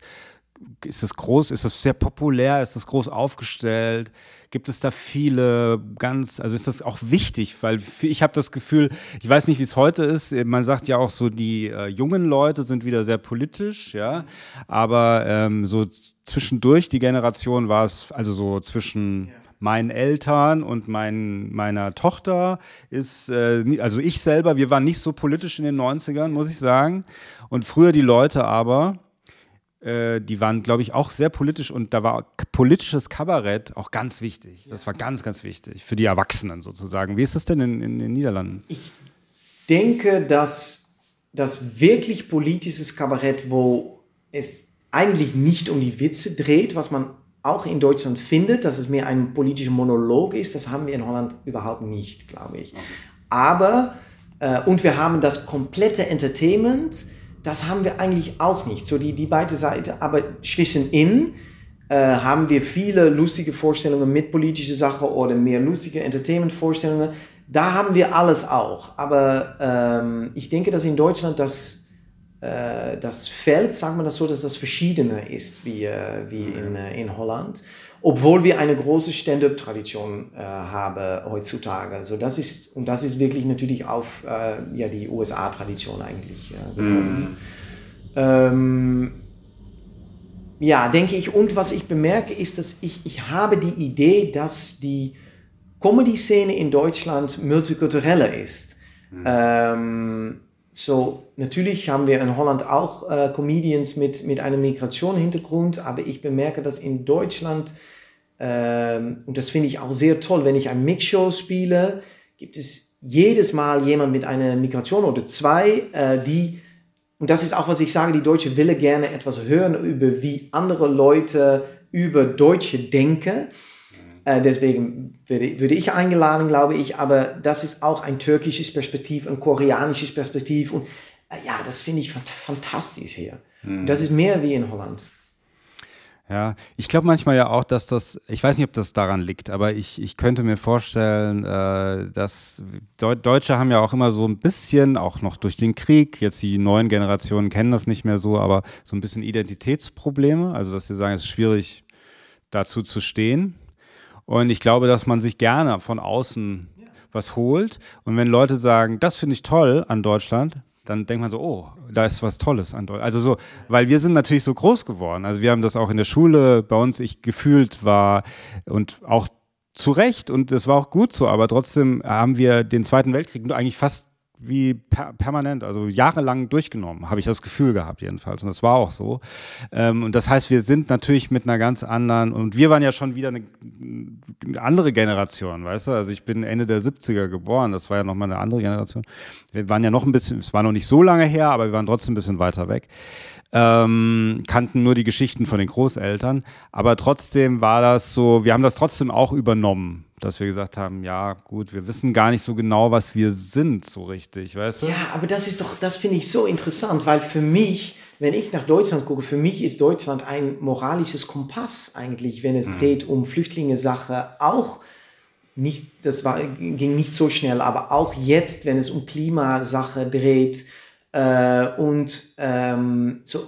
ist das groß, ist das sehr populär, ist das groß aufgestellt? Gibt es da viele ganz, also ist das auch wichtig, weil ich habe das Gefühl, ich weiß nicht, wie es heute ist, man sagt ja auch so, die äh, jungen Leute sind wieder sehr politisch, ja, aber ähm, so zwischendurch die Generation war es, also so zwischen meinen Eltern und mein, meiner Tochter ist, äh, also ich selber, wir waren nicht so politisch in den 90ern, muss ich sagen. Und früher die Leute aber, äh, die waren, glaube ich, auch sehr politisch und da war politisches Kabarett auch ganz wichtig. Das war ganz, ganz wichtig für die Erwachsenen sozusagen. Wie ist es denn in, in den Niederlanden? Ich denke, dass das wirklich politisches Kabarett, wo es eigentlich nicht um die Witze dreht, was man auch in Deutschland findet, dass es mehr ein politischer Monolog ist, das haben wir in Holland überhaupt nicht, glaube ich. Aber, äh, und wir haben das komplette Entertainment, das haben wir eigentlich auch nicht. So die, die beide Seiten, aber zwischenin äh, haben wir viele lustige Vorstellungen mit politischer Sache oder mehr lustige Entertainment-Vorstellungen. Da haben wir alles auch. Aber ähm, ich denke, dass in Deutschland das, das Feld, sagen wir das so, dass das verschiedener ist wie, äh, wie in, äh, in Holland obwohl wir eine große Stand-up-Tradition äh, haben heutzutage. Also das ist, und das ist wirklich natürlich auf äh, ja, die USA-Tradition eigentlich äh, gekommen. Mm. Ähm, ja, denke ich. Und was ich bemerke, ist, dass ich, ich habe die Idee, dass die Comedy-Szene in Deutschland multikultureller ist. Mm. Ähm, so, natürlich haben wir in Holland auch äh, Comedians mit, mit einem Migrationshintergrund, aber ich bemerke, dass in Deutschland, ähm, und das finde ich auch sehr toll, wenn ich ein Mixshow spiele, gibt es jedes Mal jemand mit einer Migration oder zwei, äh, die, und das ist auch, was ich sage, die Deutsche Wille gerne etwas hören über, wie andere Leute über Deutsche denken. Äh, deswegen würde, würde, ich eingeladen, glaube ich. Aber das ist auch ein türkisches Perspektiv, ein koreanisches Perspektiv. Und äh, ja, das finde ich fantastisch hier. Mhm. Das ist mehr wie in Holland. Ja, ich glaube manchmal ja auch, dass das, ich weiß nicht, ob das daran liegt, aber ich, ich könnte mir vorstellen, äh, dass Deu Deutsche haben ja auch immer so ein bisschen, auch noch durch den Krieg, jetzt die neuen Generationen kennen das nicht mehr so, aber so ein bisschen Identitätsprobleme. Also, dass sie sagen, es ist schwierig, dazu zu stehen. Und ich glaube, dass man sich gerne von außen was holt. Und wenn Leute sagen, das finde ich toll an Deutschland, dann denkt man so, oh, da ist was Tolles an Deutschland. Also so, weil wir sind natürlich so groß geworden. Also wir haben das auch in der Schule bei uns, ich gefühlt war und auch zu Recht und es war auch gut so, aber trotzdem haben wir den Zweiten Weltkrieg eigentlich fast wie per permanent, also jahrelang durchgenommen, habe ich das Gefühl gehabt jedenfalls. Und das war auch so. Ähm, und das heißt, wir sind natürlich mit einer ganz anderen, und wir waren ja schon wieder eine, eine, andere Generation, weißt du? Also ich bin Ende der 70er geboren, das war ja nochmal eine andere Generation. Wir waren ja noch ein bisschen, es war noch nicht so lange her, aber wir waren trotzdem ein bisschen weiter weg. Ähm, kannten nur die Geschichten von den Großeltern, aber trotzdem war das so, wir haben das trotzdem auch übernommen dass wir gesagt haben, ja, gut, wir wissen gar nicht so genau, was wir sind, so richtig, weißt du? Ja, aber das ist doch, das finde ich so interessant, weil für mich, wenn ich nach Deutschland gucke, für mich ist Deutschland ein moralisches Kompass eigentlich, wenn es mhm. geht um Flüchtlinge-Sache, auch nicht, das war, ging nicht so schnell, aber auch jetzt, wenn es um Klimasache dreht äh, und ähm, so,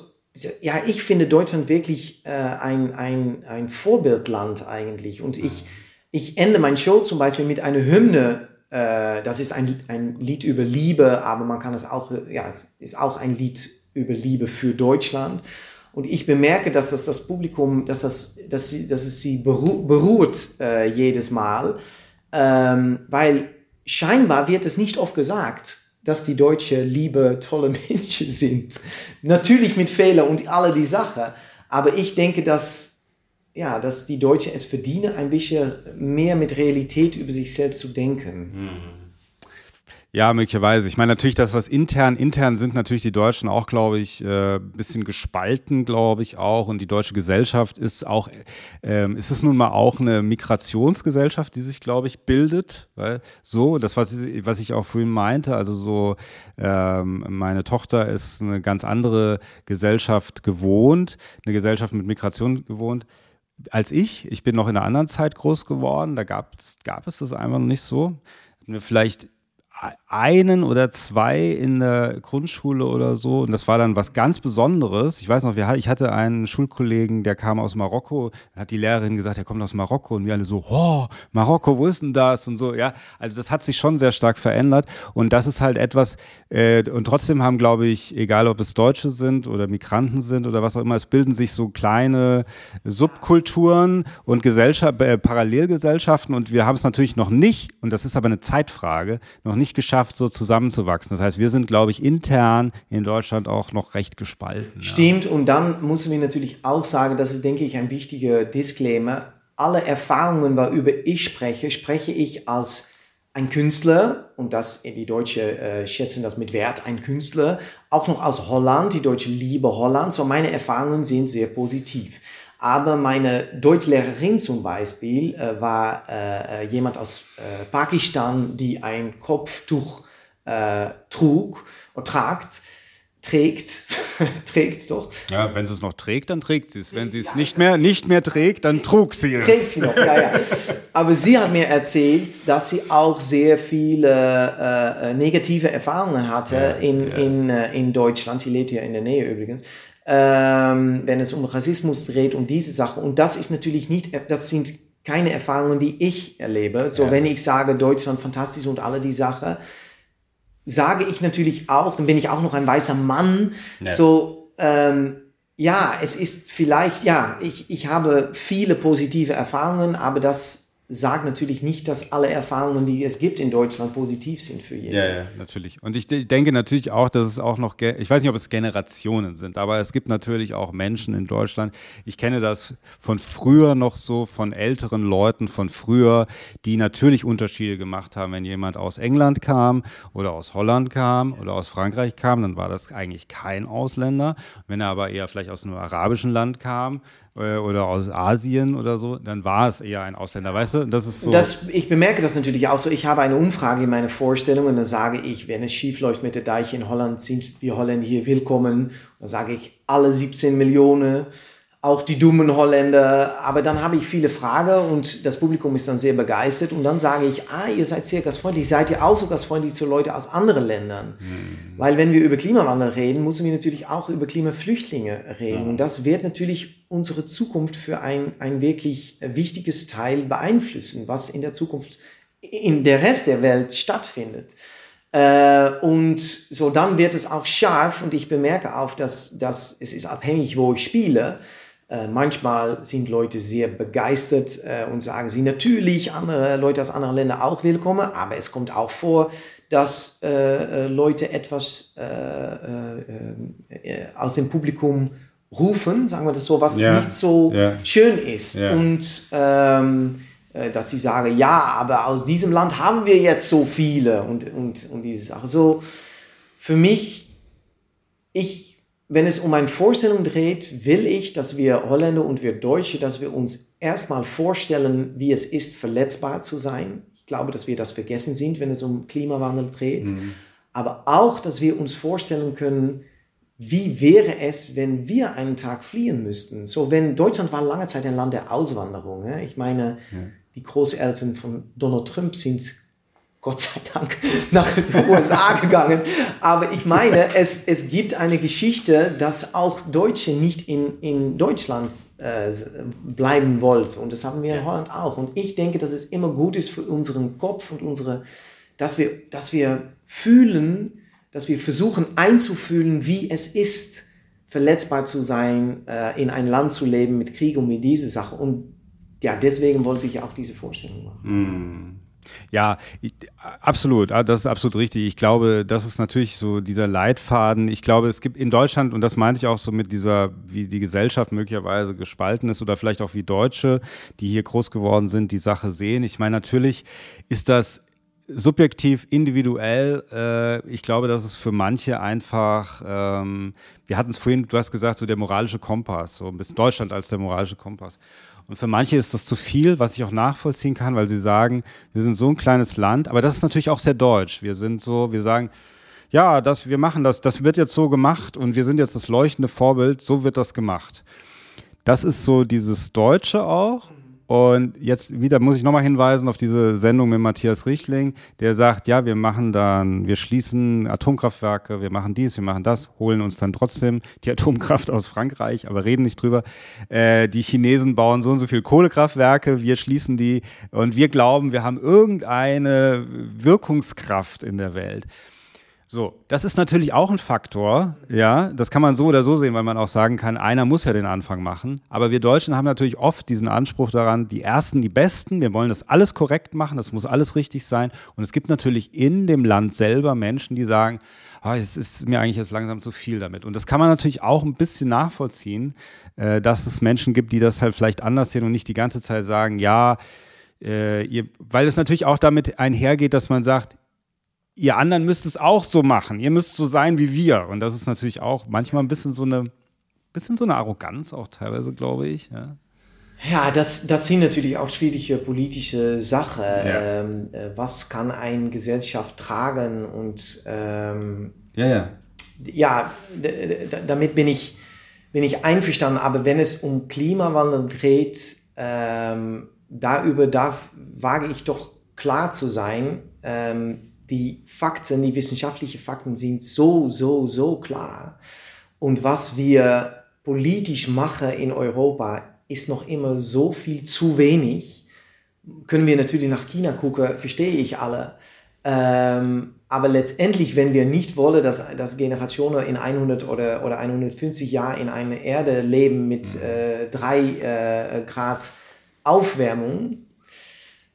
ja, ich finde Deutschland wirklich äh, ein, ein, ein Vorbildland eigentlich und ich mhm ich ende mein Show zum Beispiel mit einer Hymne. Äh, das ist ein, ein Lied über Liebe, aber man kann es auch, ja, es ist auch ein Lied über Liebe für Deutschland. Und ich bemerke, dass das, das Publikum, dass, das, dass, sie, dass es sie beru beruht äh, jedes Mal, ähm, weil scheinbar wird es nicht oft gesagt, dass die Deutsche liebe, tolle Menschen sind. Natürlich mit Fehlern und alle die Sache. Aber ich denke, dass ja, dass die Deutschen es verdienen, ein bisschen mehr mit Realität über sich selbst zu denken. Mhm. Ja, möglicherweise. Ich meine natürlich, das, was intern, intern sind natürlich die Deutschen auch, glaube ich, ein äh, bisschen gespalten, glaube ich auch. Und die deutsche Gesellschaft ist auch, äh, ist es nun mal auch eine Migrationsgesellschaft, die sich, glaube ich, bildet. Weil so, das, was, was ich auch vorhin meinte, also so, ähm, meine Tochter ist eine ganz andere Gesellschaft gewohnt, eine Gesellschaft mit Migration gewohnt als ich. Ich bin noch in einer anderen Zeit groß geworden. Da gab es, das einfach noch nicht so. Hatten wir vielleicht einen oder zwei in der Grundschule oder so. Und das war dann was ganz Besonderes. Ich weiß noch, ich hatte einen Schulkollegen, der kam aus Marokko. Da hat die Lehrerin gesagt, er kommt aus Marokko. Und wir alle so, oh, Marokko, wo ist denn das? Und so, ja. Also das hat sich schon sehr stark verändert. Und das ist halt etwas, äh, und trotzdem haben, glaube ich, egal ob es Deutsche sind oder Migranten sind oder was auch immer, es bilden sich so kleine Subkulturen und Gesellschaft, äh, Parallelgesellschaften. Und wir haben es natürlich noch nicht, und das ist aber eine Zeitfrage, noch nicht geschafft, so zusammenzuwachsen. Das heißt, wir sind, glaube ich, intern in Deutschland auch noch recht gespalten. Stimmt, ja. und dann müssen wir natürlich auch sagen, das ist, denke ich, ein wichtiger Disclaimer. Alle Erfahrungen, worüber ich spreche, spreche ich als ein Künstler, und das die Deutschen äh, schätzen das mit Wert, ein Künstler, auch noch aus Holland, die Deutsche liebe Holland, so meine Erfahrungen sind sehr positiv. Aber meine Deutschlehrerin zum Beispiel äh, war äh, äh, jemand aus äh, Pakistan, die ein Kopftuch äh, trug und tragt trägt, trägt doch. Ja, wenn sie es noch trägt, dann trägt sie es. Wenn sie es nicht mehr, nicht mehr trägt, dann trug sie es. Trägt sie noch, ja, ja. Aber sie hat mir erzählt, dass sie auch sehr viele äh, negative Erfahrungen hatte ja, in, ja. In, in Deutschland. Sie lebt ja in der Nähe übrigens ähm, wenn es um Rassismus dreht und diese Sache. Und das ist natürlich nicht, das sind keine Erfahrungen, die ich erlebe. So, ja. wenn ich sage, Deutschland fantastisch und alle die Sache, sage ich natürlich auch, dann bin ich auch noch ein weißer Mann. Ja. So, ähm, ja, es ist vielleicht, ja, ich, ich habe viele positive Erfahrungen, aber das sagt natürlich nicht, dass alle Erfahrungen, die es gibt in Deutschland, positiv sind für jeden. Ja, ja, natürlich. Und ich denke natürlich auch, dass es auch noch, ich weiß nicht, ob es Generationen sind, aber es gibt natürlich auch Menschen in Deutschland. Ich kenne das von früher noch so, von älteren Leuten von früher, die natürlich Unterschiede gemacht haben. Wenn jemand aus England kam oder aus Holland kam oder aus Frankreich kam, dann war das eigentlich kein Ausländer. Wenn er aber eher vielleicht aus einem arabischen Land kam, oder aus Asien oder so, dann war es eher ein Ausländer, weißt du? Das ist so. Das, ich bemerke das natürlich auch so. Ich habe eine Umfrage in meiner Vorstellung und dann sage ich, wenn es schief läuft mit der Deiche in Holland, sind wir Holländer hier willkommen. Dann sage ich, alle 17 Millionen auch die dummen Holländer. Aber dann habe ich viele Fragen und das Publikum ist dann sehr begeistert. Und dann sage ich, ah, ihr seid sehr gastfreundlich. Seid ihr auch so gastfreundlich zu Leuten aus anderen Ländern? Mhm. Weil wenn wir über Klimawandel reden, müssen wir natürlich auch über Klimaflüchtlinge reden. Ja. Und das wird natürlich unsere Zukunft für ein, ein wirklich wichtiges Teil beeinflussen, was in der Zukunft in der Rest der Welt stattfindet. Äh, und so dann wird es auch scharf und ich bemerke auch, dass, dass es ist abhängig, wo ich spiele. Äh, manchmal sind Leute sehr begeistert äh, und sagen sie natürlich, andere Leute aus anderen Ländern auch willkommen, aber es kommt auch vor, dass äh, äh Leute etwas äh, aus dem Publikum rufen, sagen wir das so, was ja. nicht so ja. schön ist. Ja. Und ähm, dass sie sagen, ja, aber aus diesem Land haben wir jetzt so viele und, und, und diese Sache. So, für mich, ich wenn es um eine Vorstellung dreht, will ich, dass wir Holländer und wir Deutsche, dass wir uns erstmal vorstellen, wie es ist, verletzbar zu sein. Ich glaube, dass wir das vergessen sind, wenn es um Klimawandel dreht. Mhm. Aber auch, dass wir uns vorstellen können, wie wäre es, wenn wir einen Tag fliehen müssten? So, wenn Deutschland war lange Zeit ein Land der Auswanderung. Ich meine, ja. die Großeltern von Donald Trump sind Gott sei Dank nach den USA gegangen. Aber ich meine, es, es gibt eine Geschichte, dass auch Deutsche nicht in, in Deutschland äh, bleiben wollten. Und das haben wir in Holland auch. Und ich denke, dass es immer gut ist für unseren Kopf und unsere, dass wir, dass wir fühlen, dass wir versuchen einzufühlen, wie es ist, verletzbar zu sein, äh, in ein Land zu leben mit Krieg und mit dieser Sache. Und ja, deswegen wollte ich auch diese Vorstellung machen. Mm. Ja, ich, absolut. Ah, das ist absolut richtig. Ich glaube, das ist natürlich so dieser Leitfaden. Ich glaube, es gibt in Deutschland, und das meinte ich auch so mit dieser, wie die Gesellschaft möglicherweise gespalten ist oder vielleicht auch wie Deutsche, die hier groß geworden sind, die Sache sehen. Ich meine, natürlich ist das subjektiv, individuell. Äh, ich glaube, dass es für manche einfach, ähm, wir hatten es vorhin, du hast gesagt, so der moralische Kompass, so ein bisschen Deutschland als der moralische Kompass. Und für manche ist das zu viel, was ich auch nachvollziehen kann, weil sie sagen, wir sind so ein kleines Land, aber das ist natürlich auch sehr deutsch. Wir sind so, wir sagen, ja, das, wir machen das, das wird jetzt so gemacht und wir sind jetzt das leuchtende Vorbild, so wird das gemacht. das ist so dieses Deutsche auch. Und jetzt wieder muss ich nochmal hinweisen auf diese Sendung mit Matthias Richtling, der sagt, ja, wir machen dann, wir schließen Atomkraftwerke, wir machen dies, wir machen das, holen uns dann trotzdem die Atomkraft aus Frankreich, aber reden nicht drüber. Äh, die Chinesen bauen so und so viele Kohlekraftwerke, wir schließen die und wir glauben, wir haben irgendeine Wirkungskraft in der Welt. So, das ist natürlich auch ein Faktor, ja, das kann man so oder so sehen, weil man auch sagen kann, einer muss ja den Anfang machen. Aber wir Deutschen haben natürlich oft diesen Anspruch daran, die Ersten, die Besten, wir wollen das alles korrekt machen, das muss alles richtig sein. Und es gibt natürlich in dem Land selber Menschen, die sagen, oh, es ist mir eigentlich jetzt langsam zu viel damit. Und das kann man natürlich auch ein bisschen nachvollziehen, äh, dass es Menschen gibt, die das halt vielleicht anders sehen und nicht die ganze Zeit sagen, ja, äh, ihr, weil es natürlich auch damit einhergeht, dass man sagt, ihr anderen müsst es auch so machen. Ihr müsst so sein wie wir. Und das ist natürlich auch manchmal ein bisschen so eine, bisschen so eine Arroganz auch teilweise, glaube ich. Ja. Ja, das, das sind natürlich auch schwierige politische Sachen. Ja. Ähm, äh, was kann eine Gesellschaft tragen? Und ähm, ja, ja. ja damit bin ich, bin ich einverstanden. Aber wenn es um Klimawandel dreht, ähm, darüber darf, wage ich doch klar zu sein. Ähm, die Fakten, die wissenschaftlichen Fakten sind so, so, so klar. Und was wir politisch machen in Europa, ist noch immer so viel zu wenig. Können wir natürlich nach China gucken, verstehe ich alle. Ähm, aber letztendlich, wenn wir nicht wollen, dass, dass Generationen in 100 oder, oder 150 Jahren in einer Erde leben mit 3 mhm. äh, äh, Grad Aufwärmung,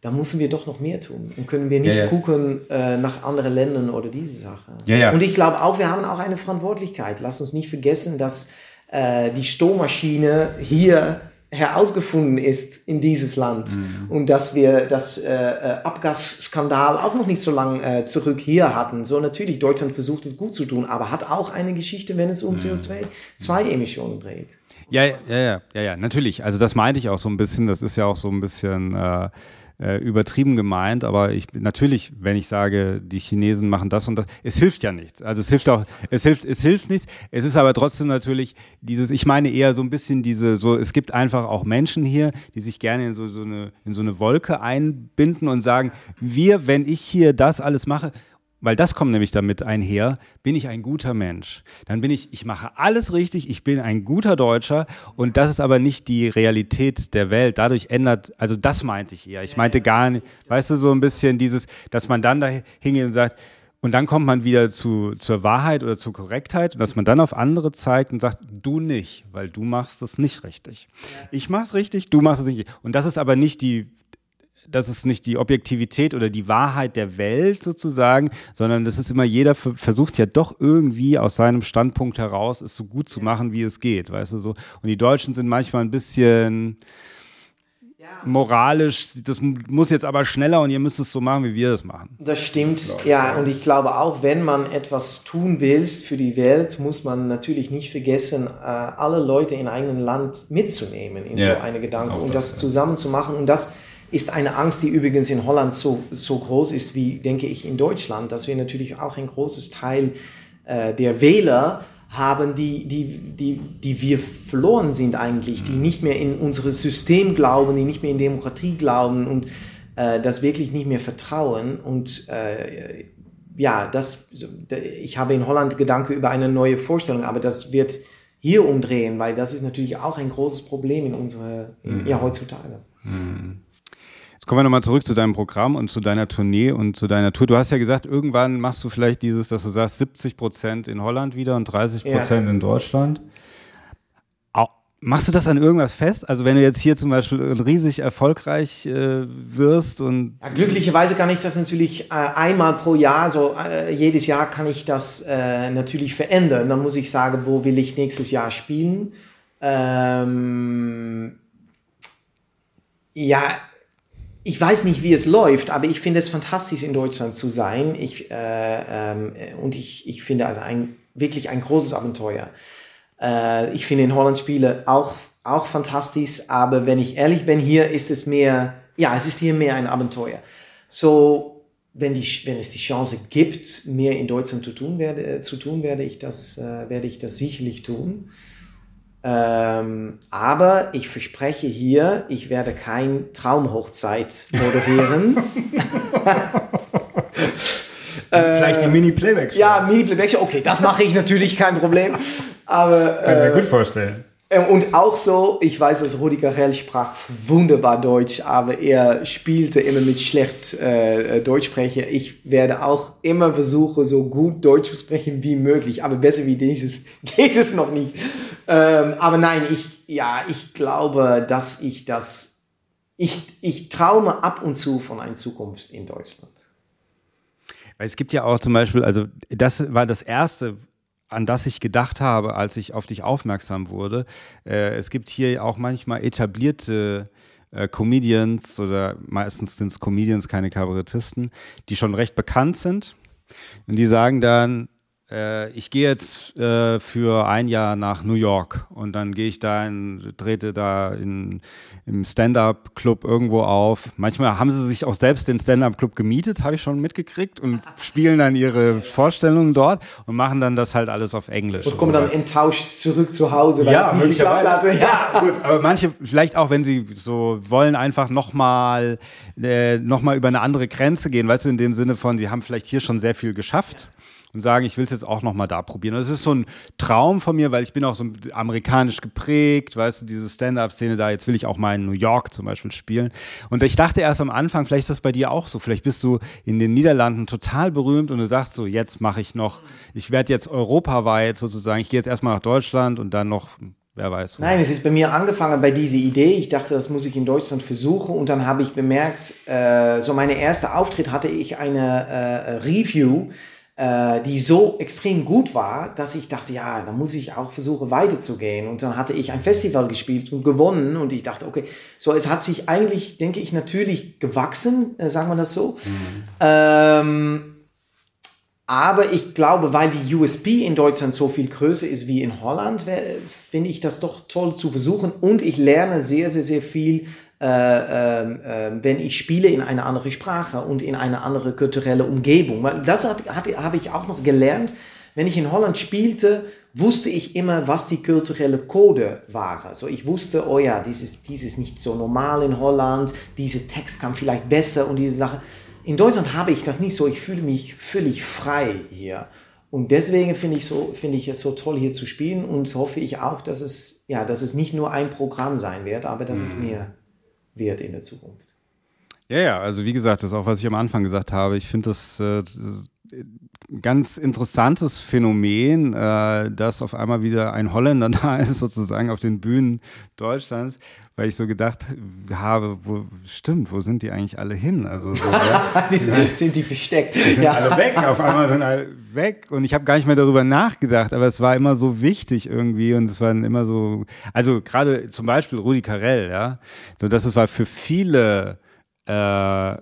da müssen wir doch noch mehr tun. Und können wir nicht ja, ja. gucken äh, nach anderen Ländern oder diese Sache. Ja, und ich glaube auch, wir haben auch eine Verantwortlichkeit. Lass uns nicht vergessen, dass äh, die Strohmaschine hier herausgefunden ist in dieses Land mhm. und dass wir das äh, äh Abgasskandal auch noch nicht so lange äh, zurück hier hatten. So natürlich, Deutschland versucht es gut zu tun, aber hat auch eine Geschichte, wenn es um mhm. CO2-Emissionen dreht. Ja, ja, ja, ja, ja, natürlich. Also das meinte ich auch so ein bisschen. Das ist ja auch so ein bisschen äh, übertrieben gemeint, aber ich natürlich, wenn ich sage, die Chinesen machen das und das, es hilft ja nichts. Also es hilft auch, es hilft, es hilft nichts. Es ist aber trotzdem natürlich dieses, ich meine eher so ein bisschen diese, so, es gibt einfach auch Menschen hier, die sich gerne in so, so eine, in so eine Wolke einbinden und sagen, wir, wenn ich hier das alles mache, weil das kommt nämlich damit einher, bin ich ein guter Mensch. Dann bin ich, ich mache alles richtig, ich bin ein guter Deutscher und das ist aber nicht die Realität der Welt. Dadurch ändert, also das meinte ich eher. Ich meinte gar nicht, weißt du, so ein bisschen dieses, dass man dann da hingeht und sagt, und dann kommt man wieder zu, zur Wahrheit oder zur Korrektheit und dass man dann auf andere zeigt und sagt, du nicht, weil du machst es nicht richtig. Ich mach's richtig, du machst es nicht. Und das ist aber nicht die das ist nicht die Objektivität oder die Wahrheit der Welt sozusagen, sondern das ist immer jeder versucht ja doch irgendwie aus seinem Standpunkt heraus es so gut zu machen, wie es geht, weißt du so. Und die Deutschen sind manchmal ein bisschen moralisch, das muss jetzt aber schneller und ihr müsst es so machen, wie wir das machen. Das stimmt, das ja. Und ich glaube auch, wenn man etwas tun willst für die Welt, muss man natürlich nicht vergessen, äh, alle Leute in einem Land mitzunehmen in ja. so eine Gedanke und das, das zusammen zu machen. Und das ist eine Angst, die übrigens in Holland so, so groß ist wie, denke ich, in Deutschland, dass wir natürlich auch ein großes Teil äh, der Wähler haben, die, die, die, die wir verloren sind eigentlich, die mhm. nicht mehr in unser System glauben, die nicht mehr in Demokratie glauben und äh, das wirklich nicht mehr vertrauen. Und äh, ja, das, ich habe in Holland Gedanken über eine neue Vorstellung, aber das wird hier umdrehen, weil das ist natürlich auch ein großes Problem in unserer, mhm. ja, heutzutage. Mhm. Jetzt kommen wir nochmal zurück zu deinem Programm und zu deiner Tournee und zu deiner Tour. Du hast ja gesagt, irgendwann machst du vielleicht dieses, dass du sagst, 70 Prozent in Holland wieder und 30 Prozent ja. in Deutschland. Machst du das an irgendwas fest? Also wenn du jetzt hier zum Beispiel riesig erfolgreich äh, wirst und ja, glücklicherweise kann ich das natürlich äh, einmal pro Jahr, so äh, jedes Jahr kann ich das äh, natürlich verändern. Dann muss ich sagen, wo will ich nächstes Jahr spielen? Ähm, ja, ich weiß nicht, wie es läuft, aber ich finde es fantastisch, in Deutschland zu sein. Ich, äh, ähm, und ich, ich finde also ein, wirklich ein großes Abenteuer. Äh, ich finde in Holland Spiele auch, auch fantastisch, aber wenn ich ehrlich bin, hier ist es mehr, ja, es ist hier mehr ein Abenteuer. So, wenn, die, wenn es die Chance gibt, mehr in Deutschland zu tun, werde, zu tun werde, ich das, äh, werde ich das sicherlich tun. Ähm, aber ich verspreche hier, ich werde kein Traumhochzeit moderieren. Vielleicht die Mini-Playback-Show. Ja, Mini-Playback-Show, okay, das mache ich natürlich, kein Problem. Aber, Kann ich mir gut vorstellen. Äh, und auch so, ich weiß, dass Rudi Carell sprach wunderbar Deutsch, aber er spielte immer mit schlecht äh, Deutschsprecher. Ich werde auch immer versuchen, so gut Deutsch zu sprechen wie möglich, aber besser wie dieses geht es noch nicht. Ähm, aber nein, ich, ja, ich glaube, dass ich das, ich, ich traume ab und zu von einer Zukunft in Deutschland. Es gibt ja auch zum Beispiel, also das war das erste, an das ich gedacht habe, als ich auf dich aufmerksam wurde. Äh, es gibt hier auch manchmal etablierte äh, Comedians oder meistens sind es Comedians, keine Kabarettisten, die schon recht bekannt sind. Und die sagen dann, äh, ich gehe jetzt äh, für ein Jahr nach New York und dann gehe ich da in, trete da in, im Stand-up-Club irgendwo auf. Manchmal haben sie sich auch selbst den Stand-up-Club gemietet, habe ich schon mitgekriegt und spielen dann ihre Vorstellungen dort und machen dann das halt alles auf Englisch. Und kommen dann enttäuscht zurück zu Hause, weil ja, es nicht geklappt hatte. Ja. gut, aber manche vielleicht auch, wenn sie so wollen, einfach nochmal äh, noch über eine andere Grenze gehen, weißt du, in dem Sinne von, sie haben vielleicht hier schon sehr viel geschafft. Ja und sagen, ich will es jetzt auch noch mal da probieren. das ist so ein Traum von mir, weil ich bin auch so amerikanisch geprägt, weißt du, diese Stand-up-Szene da, jetzt will ich auch mal in New York zum Beispiel spielen. Und ich dachte erst am Anfang, vielleicht ist das bei dir auch so, vielleicht bist du in den Niederlanden total berühmt und du sagst so, jetzt mache ich noch, ich werde jetzt europaweit sozusagen, ich gehe jetzt erstmal nach Deutschland und dann noch Wer weiß. Nein, es ist bei mir angefangen bei dieser Idee. Ich dachte, das muss ich in Deutschland versuchen. Und dann habe ich bemerkt, äh, so meine erste Auftritt hatte ich eine äh, Review die so extrem gut war, dass ich dachte, ja, da muss ich auch versuchen weiterzugehen. Und dann hatte ich ein Festival gespielt und gewonnen und ich dachte, okay, so es hat sich eigentlich, denke ich, natürlich gewachsen, äh, sagen wir das so. Mhm. Ähm, aber ich glaube, weil die USP in Deutschland so viel größer ist wie in Holland, finde ich das doch toll zu versuchen. Und ich lerne sehr, sehr, sehr viel äh, äh, wenn ich spiele in eine andere Sprache und in eine andere kulturelle Umgebung. Das hat, hat, habe ich auch noch gelernt. Wenn ich in Holland spielte, wusste ich immer, was die kulturelle Code war. Also ich wusste, oh ja, dieses, dieses ist nicht so normal in Holland, dieser Text kam vielleicht besser und diese Sache. In Deutschland habe ich das nicht so. Ich fühle mich völlig frei hier. Und deswegen finde ich, so, finde ich es so toll, hier zu spielen und hoffe ich auch, dass es, ja, dass es nicht nur ein Programm sein wird, aber dass mhm. es mehr wird in der Zukunft. Ja, ja, also wie gesagt, das ist auch, was ich am Anfang gesagt habe. Ich finde das äh, ganz interessantes Phänomen, äh, dass auf einmal wieder ein Holländer da ist, sozusagen auf den Bühnen Deutschlands, weil ich so gedacht habe, wo stimmt, wo sind die eigentlich alle hin? Also so, ja, die sind, sind, die versteckt. Die sind ja. alle weg, auf einmal sind alle weg und ich habe gar nicht mehr darüber nachgedacht, aber es war immer so wichtig irgendwie und es waren immer so, also gerade zum Beispiel Rudi Carell, ja, das war für viele äh,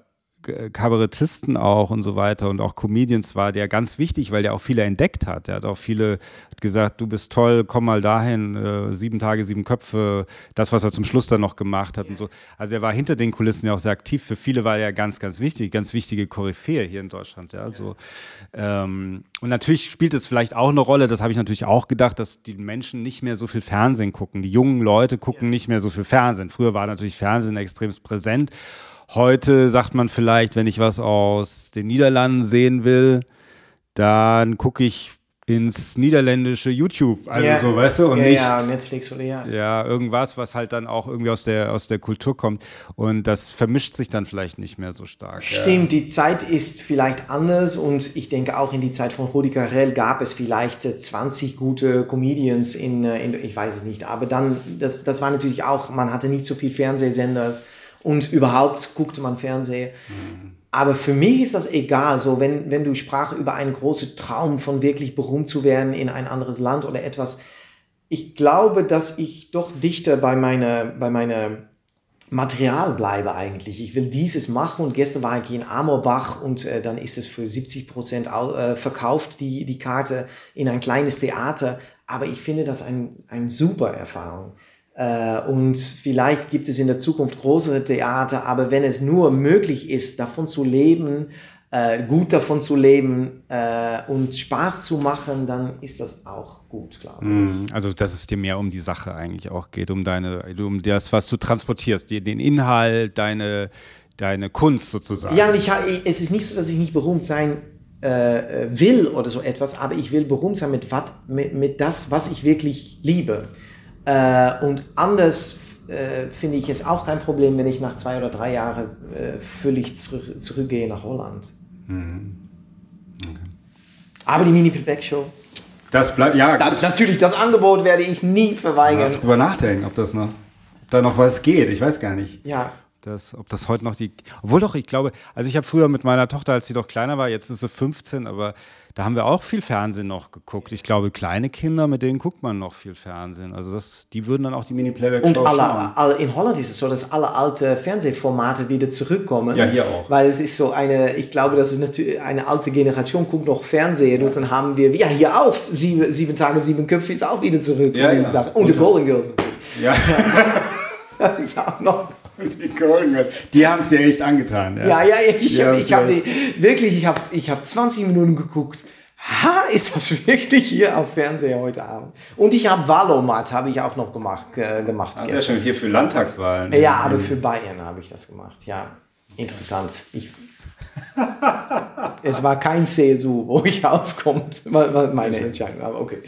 Kabarettisten auch und so weiter und auch Comedians war der ganz wichtig, weil der auch viele entdeckt hat. Er hat auch viele gesagt, du bist toll, komm mal dahin, äh, sieben Tage, sieben Köpfe, das, was er zum Schluss dann noch gemacht hat ja. und so. Also er war hinter den Kulissen ja auch sehr aktiv. Für viele war er ganz, ganz wichtig, ganz wichtige Koryphäe hier in Deutschland. Ja, so. Ähm, und natürlich spielt es vielleicht auch eine Rolle, das habe ich natürlich auch gedacht, dass die Menschen nicht mehr so viel Fernsehen gucken. Die jungen Leute gucken ja. nicht mehr so viel Fernsehen. Früher war natürlich Fernsehen extrem präsent. Heute sagt man vielleicht, wenn ich was aus den Niederlanden sehen will, dann gucke ich ins niederländische YouTube, also ja, so, weißt du, und ja, nicht ja, Netflix oder ja. Ja, irgendwas, was halt dann auch irgendwie aus der aus der Kultur kommt und das vermischt sich dann vielleicht nicht mehr so stark. Stimmt, ja. die Zeit ist vielleicht anders und ich denke auch in die Zeit von Rudi Carell gab es vielleicht 20 gute Comedians in, äh, in ich weiß es nicht, aber dann das das war natürlich auch, man hatte nicht so viel Fernsehsender und überhaupt guckte man Fernsehen. Mhm. Aber für mich ist das egal. So, wenn, wenn du sprach über einen großen Traum von wirklich berühmt zu werden in ein anderes Land oder etwas. Ich glaube, dass ich doch dichter bei meiner, bei meiner Material bleibe eigentlich. Ich will dieses machen und gestern war ich in Amorbach und äh, dann ist es für 70 Prozent äh, verkauft, die, die Karte in ein kleines Theater. Aber ich finde das eine ein super Erfahrung. Äh, und vielleicht gibt es in der Zukunft größere Theater, aber wenn es nur möglich ist, davon zu leben, äh, gut davon zu leben äh, und Spaß zu machen, dann ist das auch gut, glaube ich. Mhm. Also, dass es dir mehr um die Sache eigentlich auch geht, um deine, um das, was du transportierst, den Inhalt, deine, deine Kunst sozusagen. Ja, und ich, es ist nicht so, dass ich nicht berühmt sein will oder so etwas, aber ich will berühmt sein mit, wat, mit, mit das, was ich wirklich liebe. Äh, und anders äh, finde ich es auch kein Problem, wenn ich nach zwei oder drei Jahren äh, völlig zurück, zurückgehe nach Holland. Mhm. Okay. Aber die Mini Playback Show. Das bleibt, ja. Das, natürlich, das Angebot werde ich nie verweigern. Ja, drüber nachdenken, ob das noch, ob da noch was geht. Ich weiß gar nicht. Ja. Das, ob das heute noch die. Obwohl doch, ich glaube, also ich habe früher mit meiner Tochter, als sie doch kleiner war, jetzt ist sie 15, aber da haben wir auch viel Fernsehen noch geguckt. Ich glaube, kleine Kinder, mit denen guckt man noch viel Fernsehen. Also das, die würden dann auch die Mini-Playback-Show Und alle, alle, in Holland ist es so, dass alle alte Fernsehformate wieder zurückkommen. Ja, hier auch. Weil es ist so eine, ich glaube, dass es natürlich eine alte Generation guckt noch Fernsehen. Ja. Und dann haben wir, ja, hier auch, sieben, sieben Tage, sieben Köpfe ist auch wieder zurück. Ja, ja. Sache. Und, und die Golden Girls. Ja. das ist auch noch. Die Golden. Die haben es dir echt angetan. Ja, ja, ja ich, habe hab die, wirklich, ich habe ich hab 20 Minuten geguckt. Ha, ist das wirklich hier auf Fernseher heute Abend? Und ich habe Wahlomat, habe ich auch noch gemacht, äh, gemacht Ach, gestern. schon hier für Landtagswahlen. Ja, aber für Bayern habe ich das gemacht, ja. Interessant. Ich, es war kein CSU, wo ich rauskommt, meine Entscheidung. Aber okay.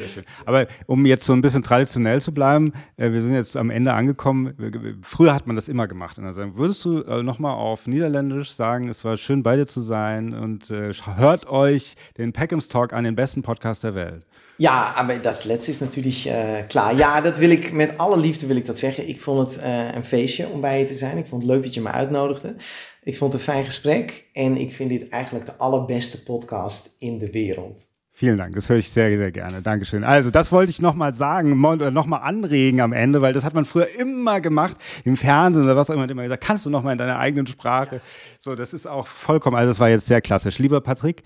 Aber um jetzt so ein bisschen traditionell zu bleiben, äh, wir sind jetzt am Ende angekommen. Früher hat man das immer gemacht. Würdest du äh, nochmal auf Niederländisch sagen, es war schön bei dir zu sein und äh, hört euch den Peckhams Talk an, den besten Podcast der Welt? Ja, aber das letzte ist natürlich äh, klar. Ja, dat wil ik met alle liefde wil ik dat zeggen. Ik vond het uh, een feestje om bij je te zijn. Ik vond het leuk dat je me uitnodigde. Ik vond het een fijn gesprek en ik vind dit eigenlijk de allerbeste Podcast in de wereld. Vielen Dank, das höre ich sehr, sehr gerne. Dankeschön. Also, das wollte ich nochmal sagen, nochmal anregen am Ende, weil das hat man früher immer gemacht, im Fernsehen oder was auch immer, immer gesagt, kannst du nochmal in deiner eigenen Sprache. So, das ist auch vollkommen, also das war jetzt sehr klassisch. Lieber Patrick,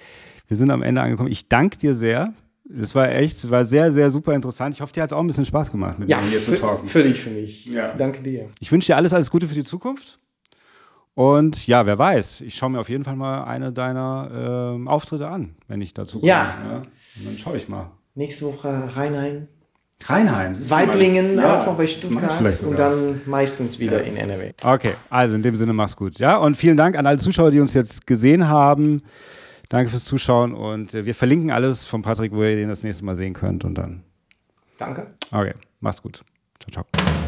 wir sind am Ende angekommen. Ich danke dir sehr. Es war echt, war sehr, sehr super interessant. Ich hoffe, dir hat es auch ein bisschen Spaß gemacht, mit ja, mir hier zu talken. Völlig für mich. Ja. Danke dir. Ich wünsche dir alles, alles Gute für die Zukunft. Und ja, wer weiß, ich schaue mir auf jeden Fall mal eine deiner äh, Auftritte an, wenn ich dazu komme. Ja. ja. dann schaue ich mal. Nächste Woche Rheinheim. Rheinheim. Weiblingen, ja, auch noch bei Stuttgart und dann meistens wieder ja. in NRW. Okay, also in dem Sinne mach's gut. Ja, und vielen Dank an alle Zuschauer, die uns jetzt gesehen haben. Danke fürs Zuschauen und äh, wir verlinken alles von Patrick, wo ihr den das nächste Mal sehen könnt und dann. Danke. Okay, macht's gut. Ciao, ciao.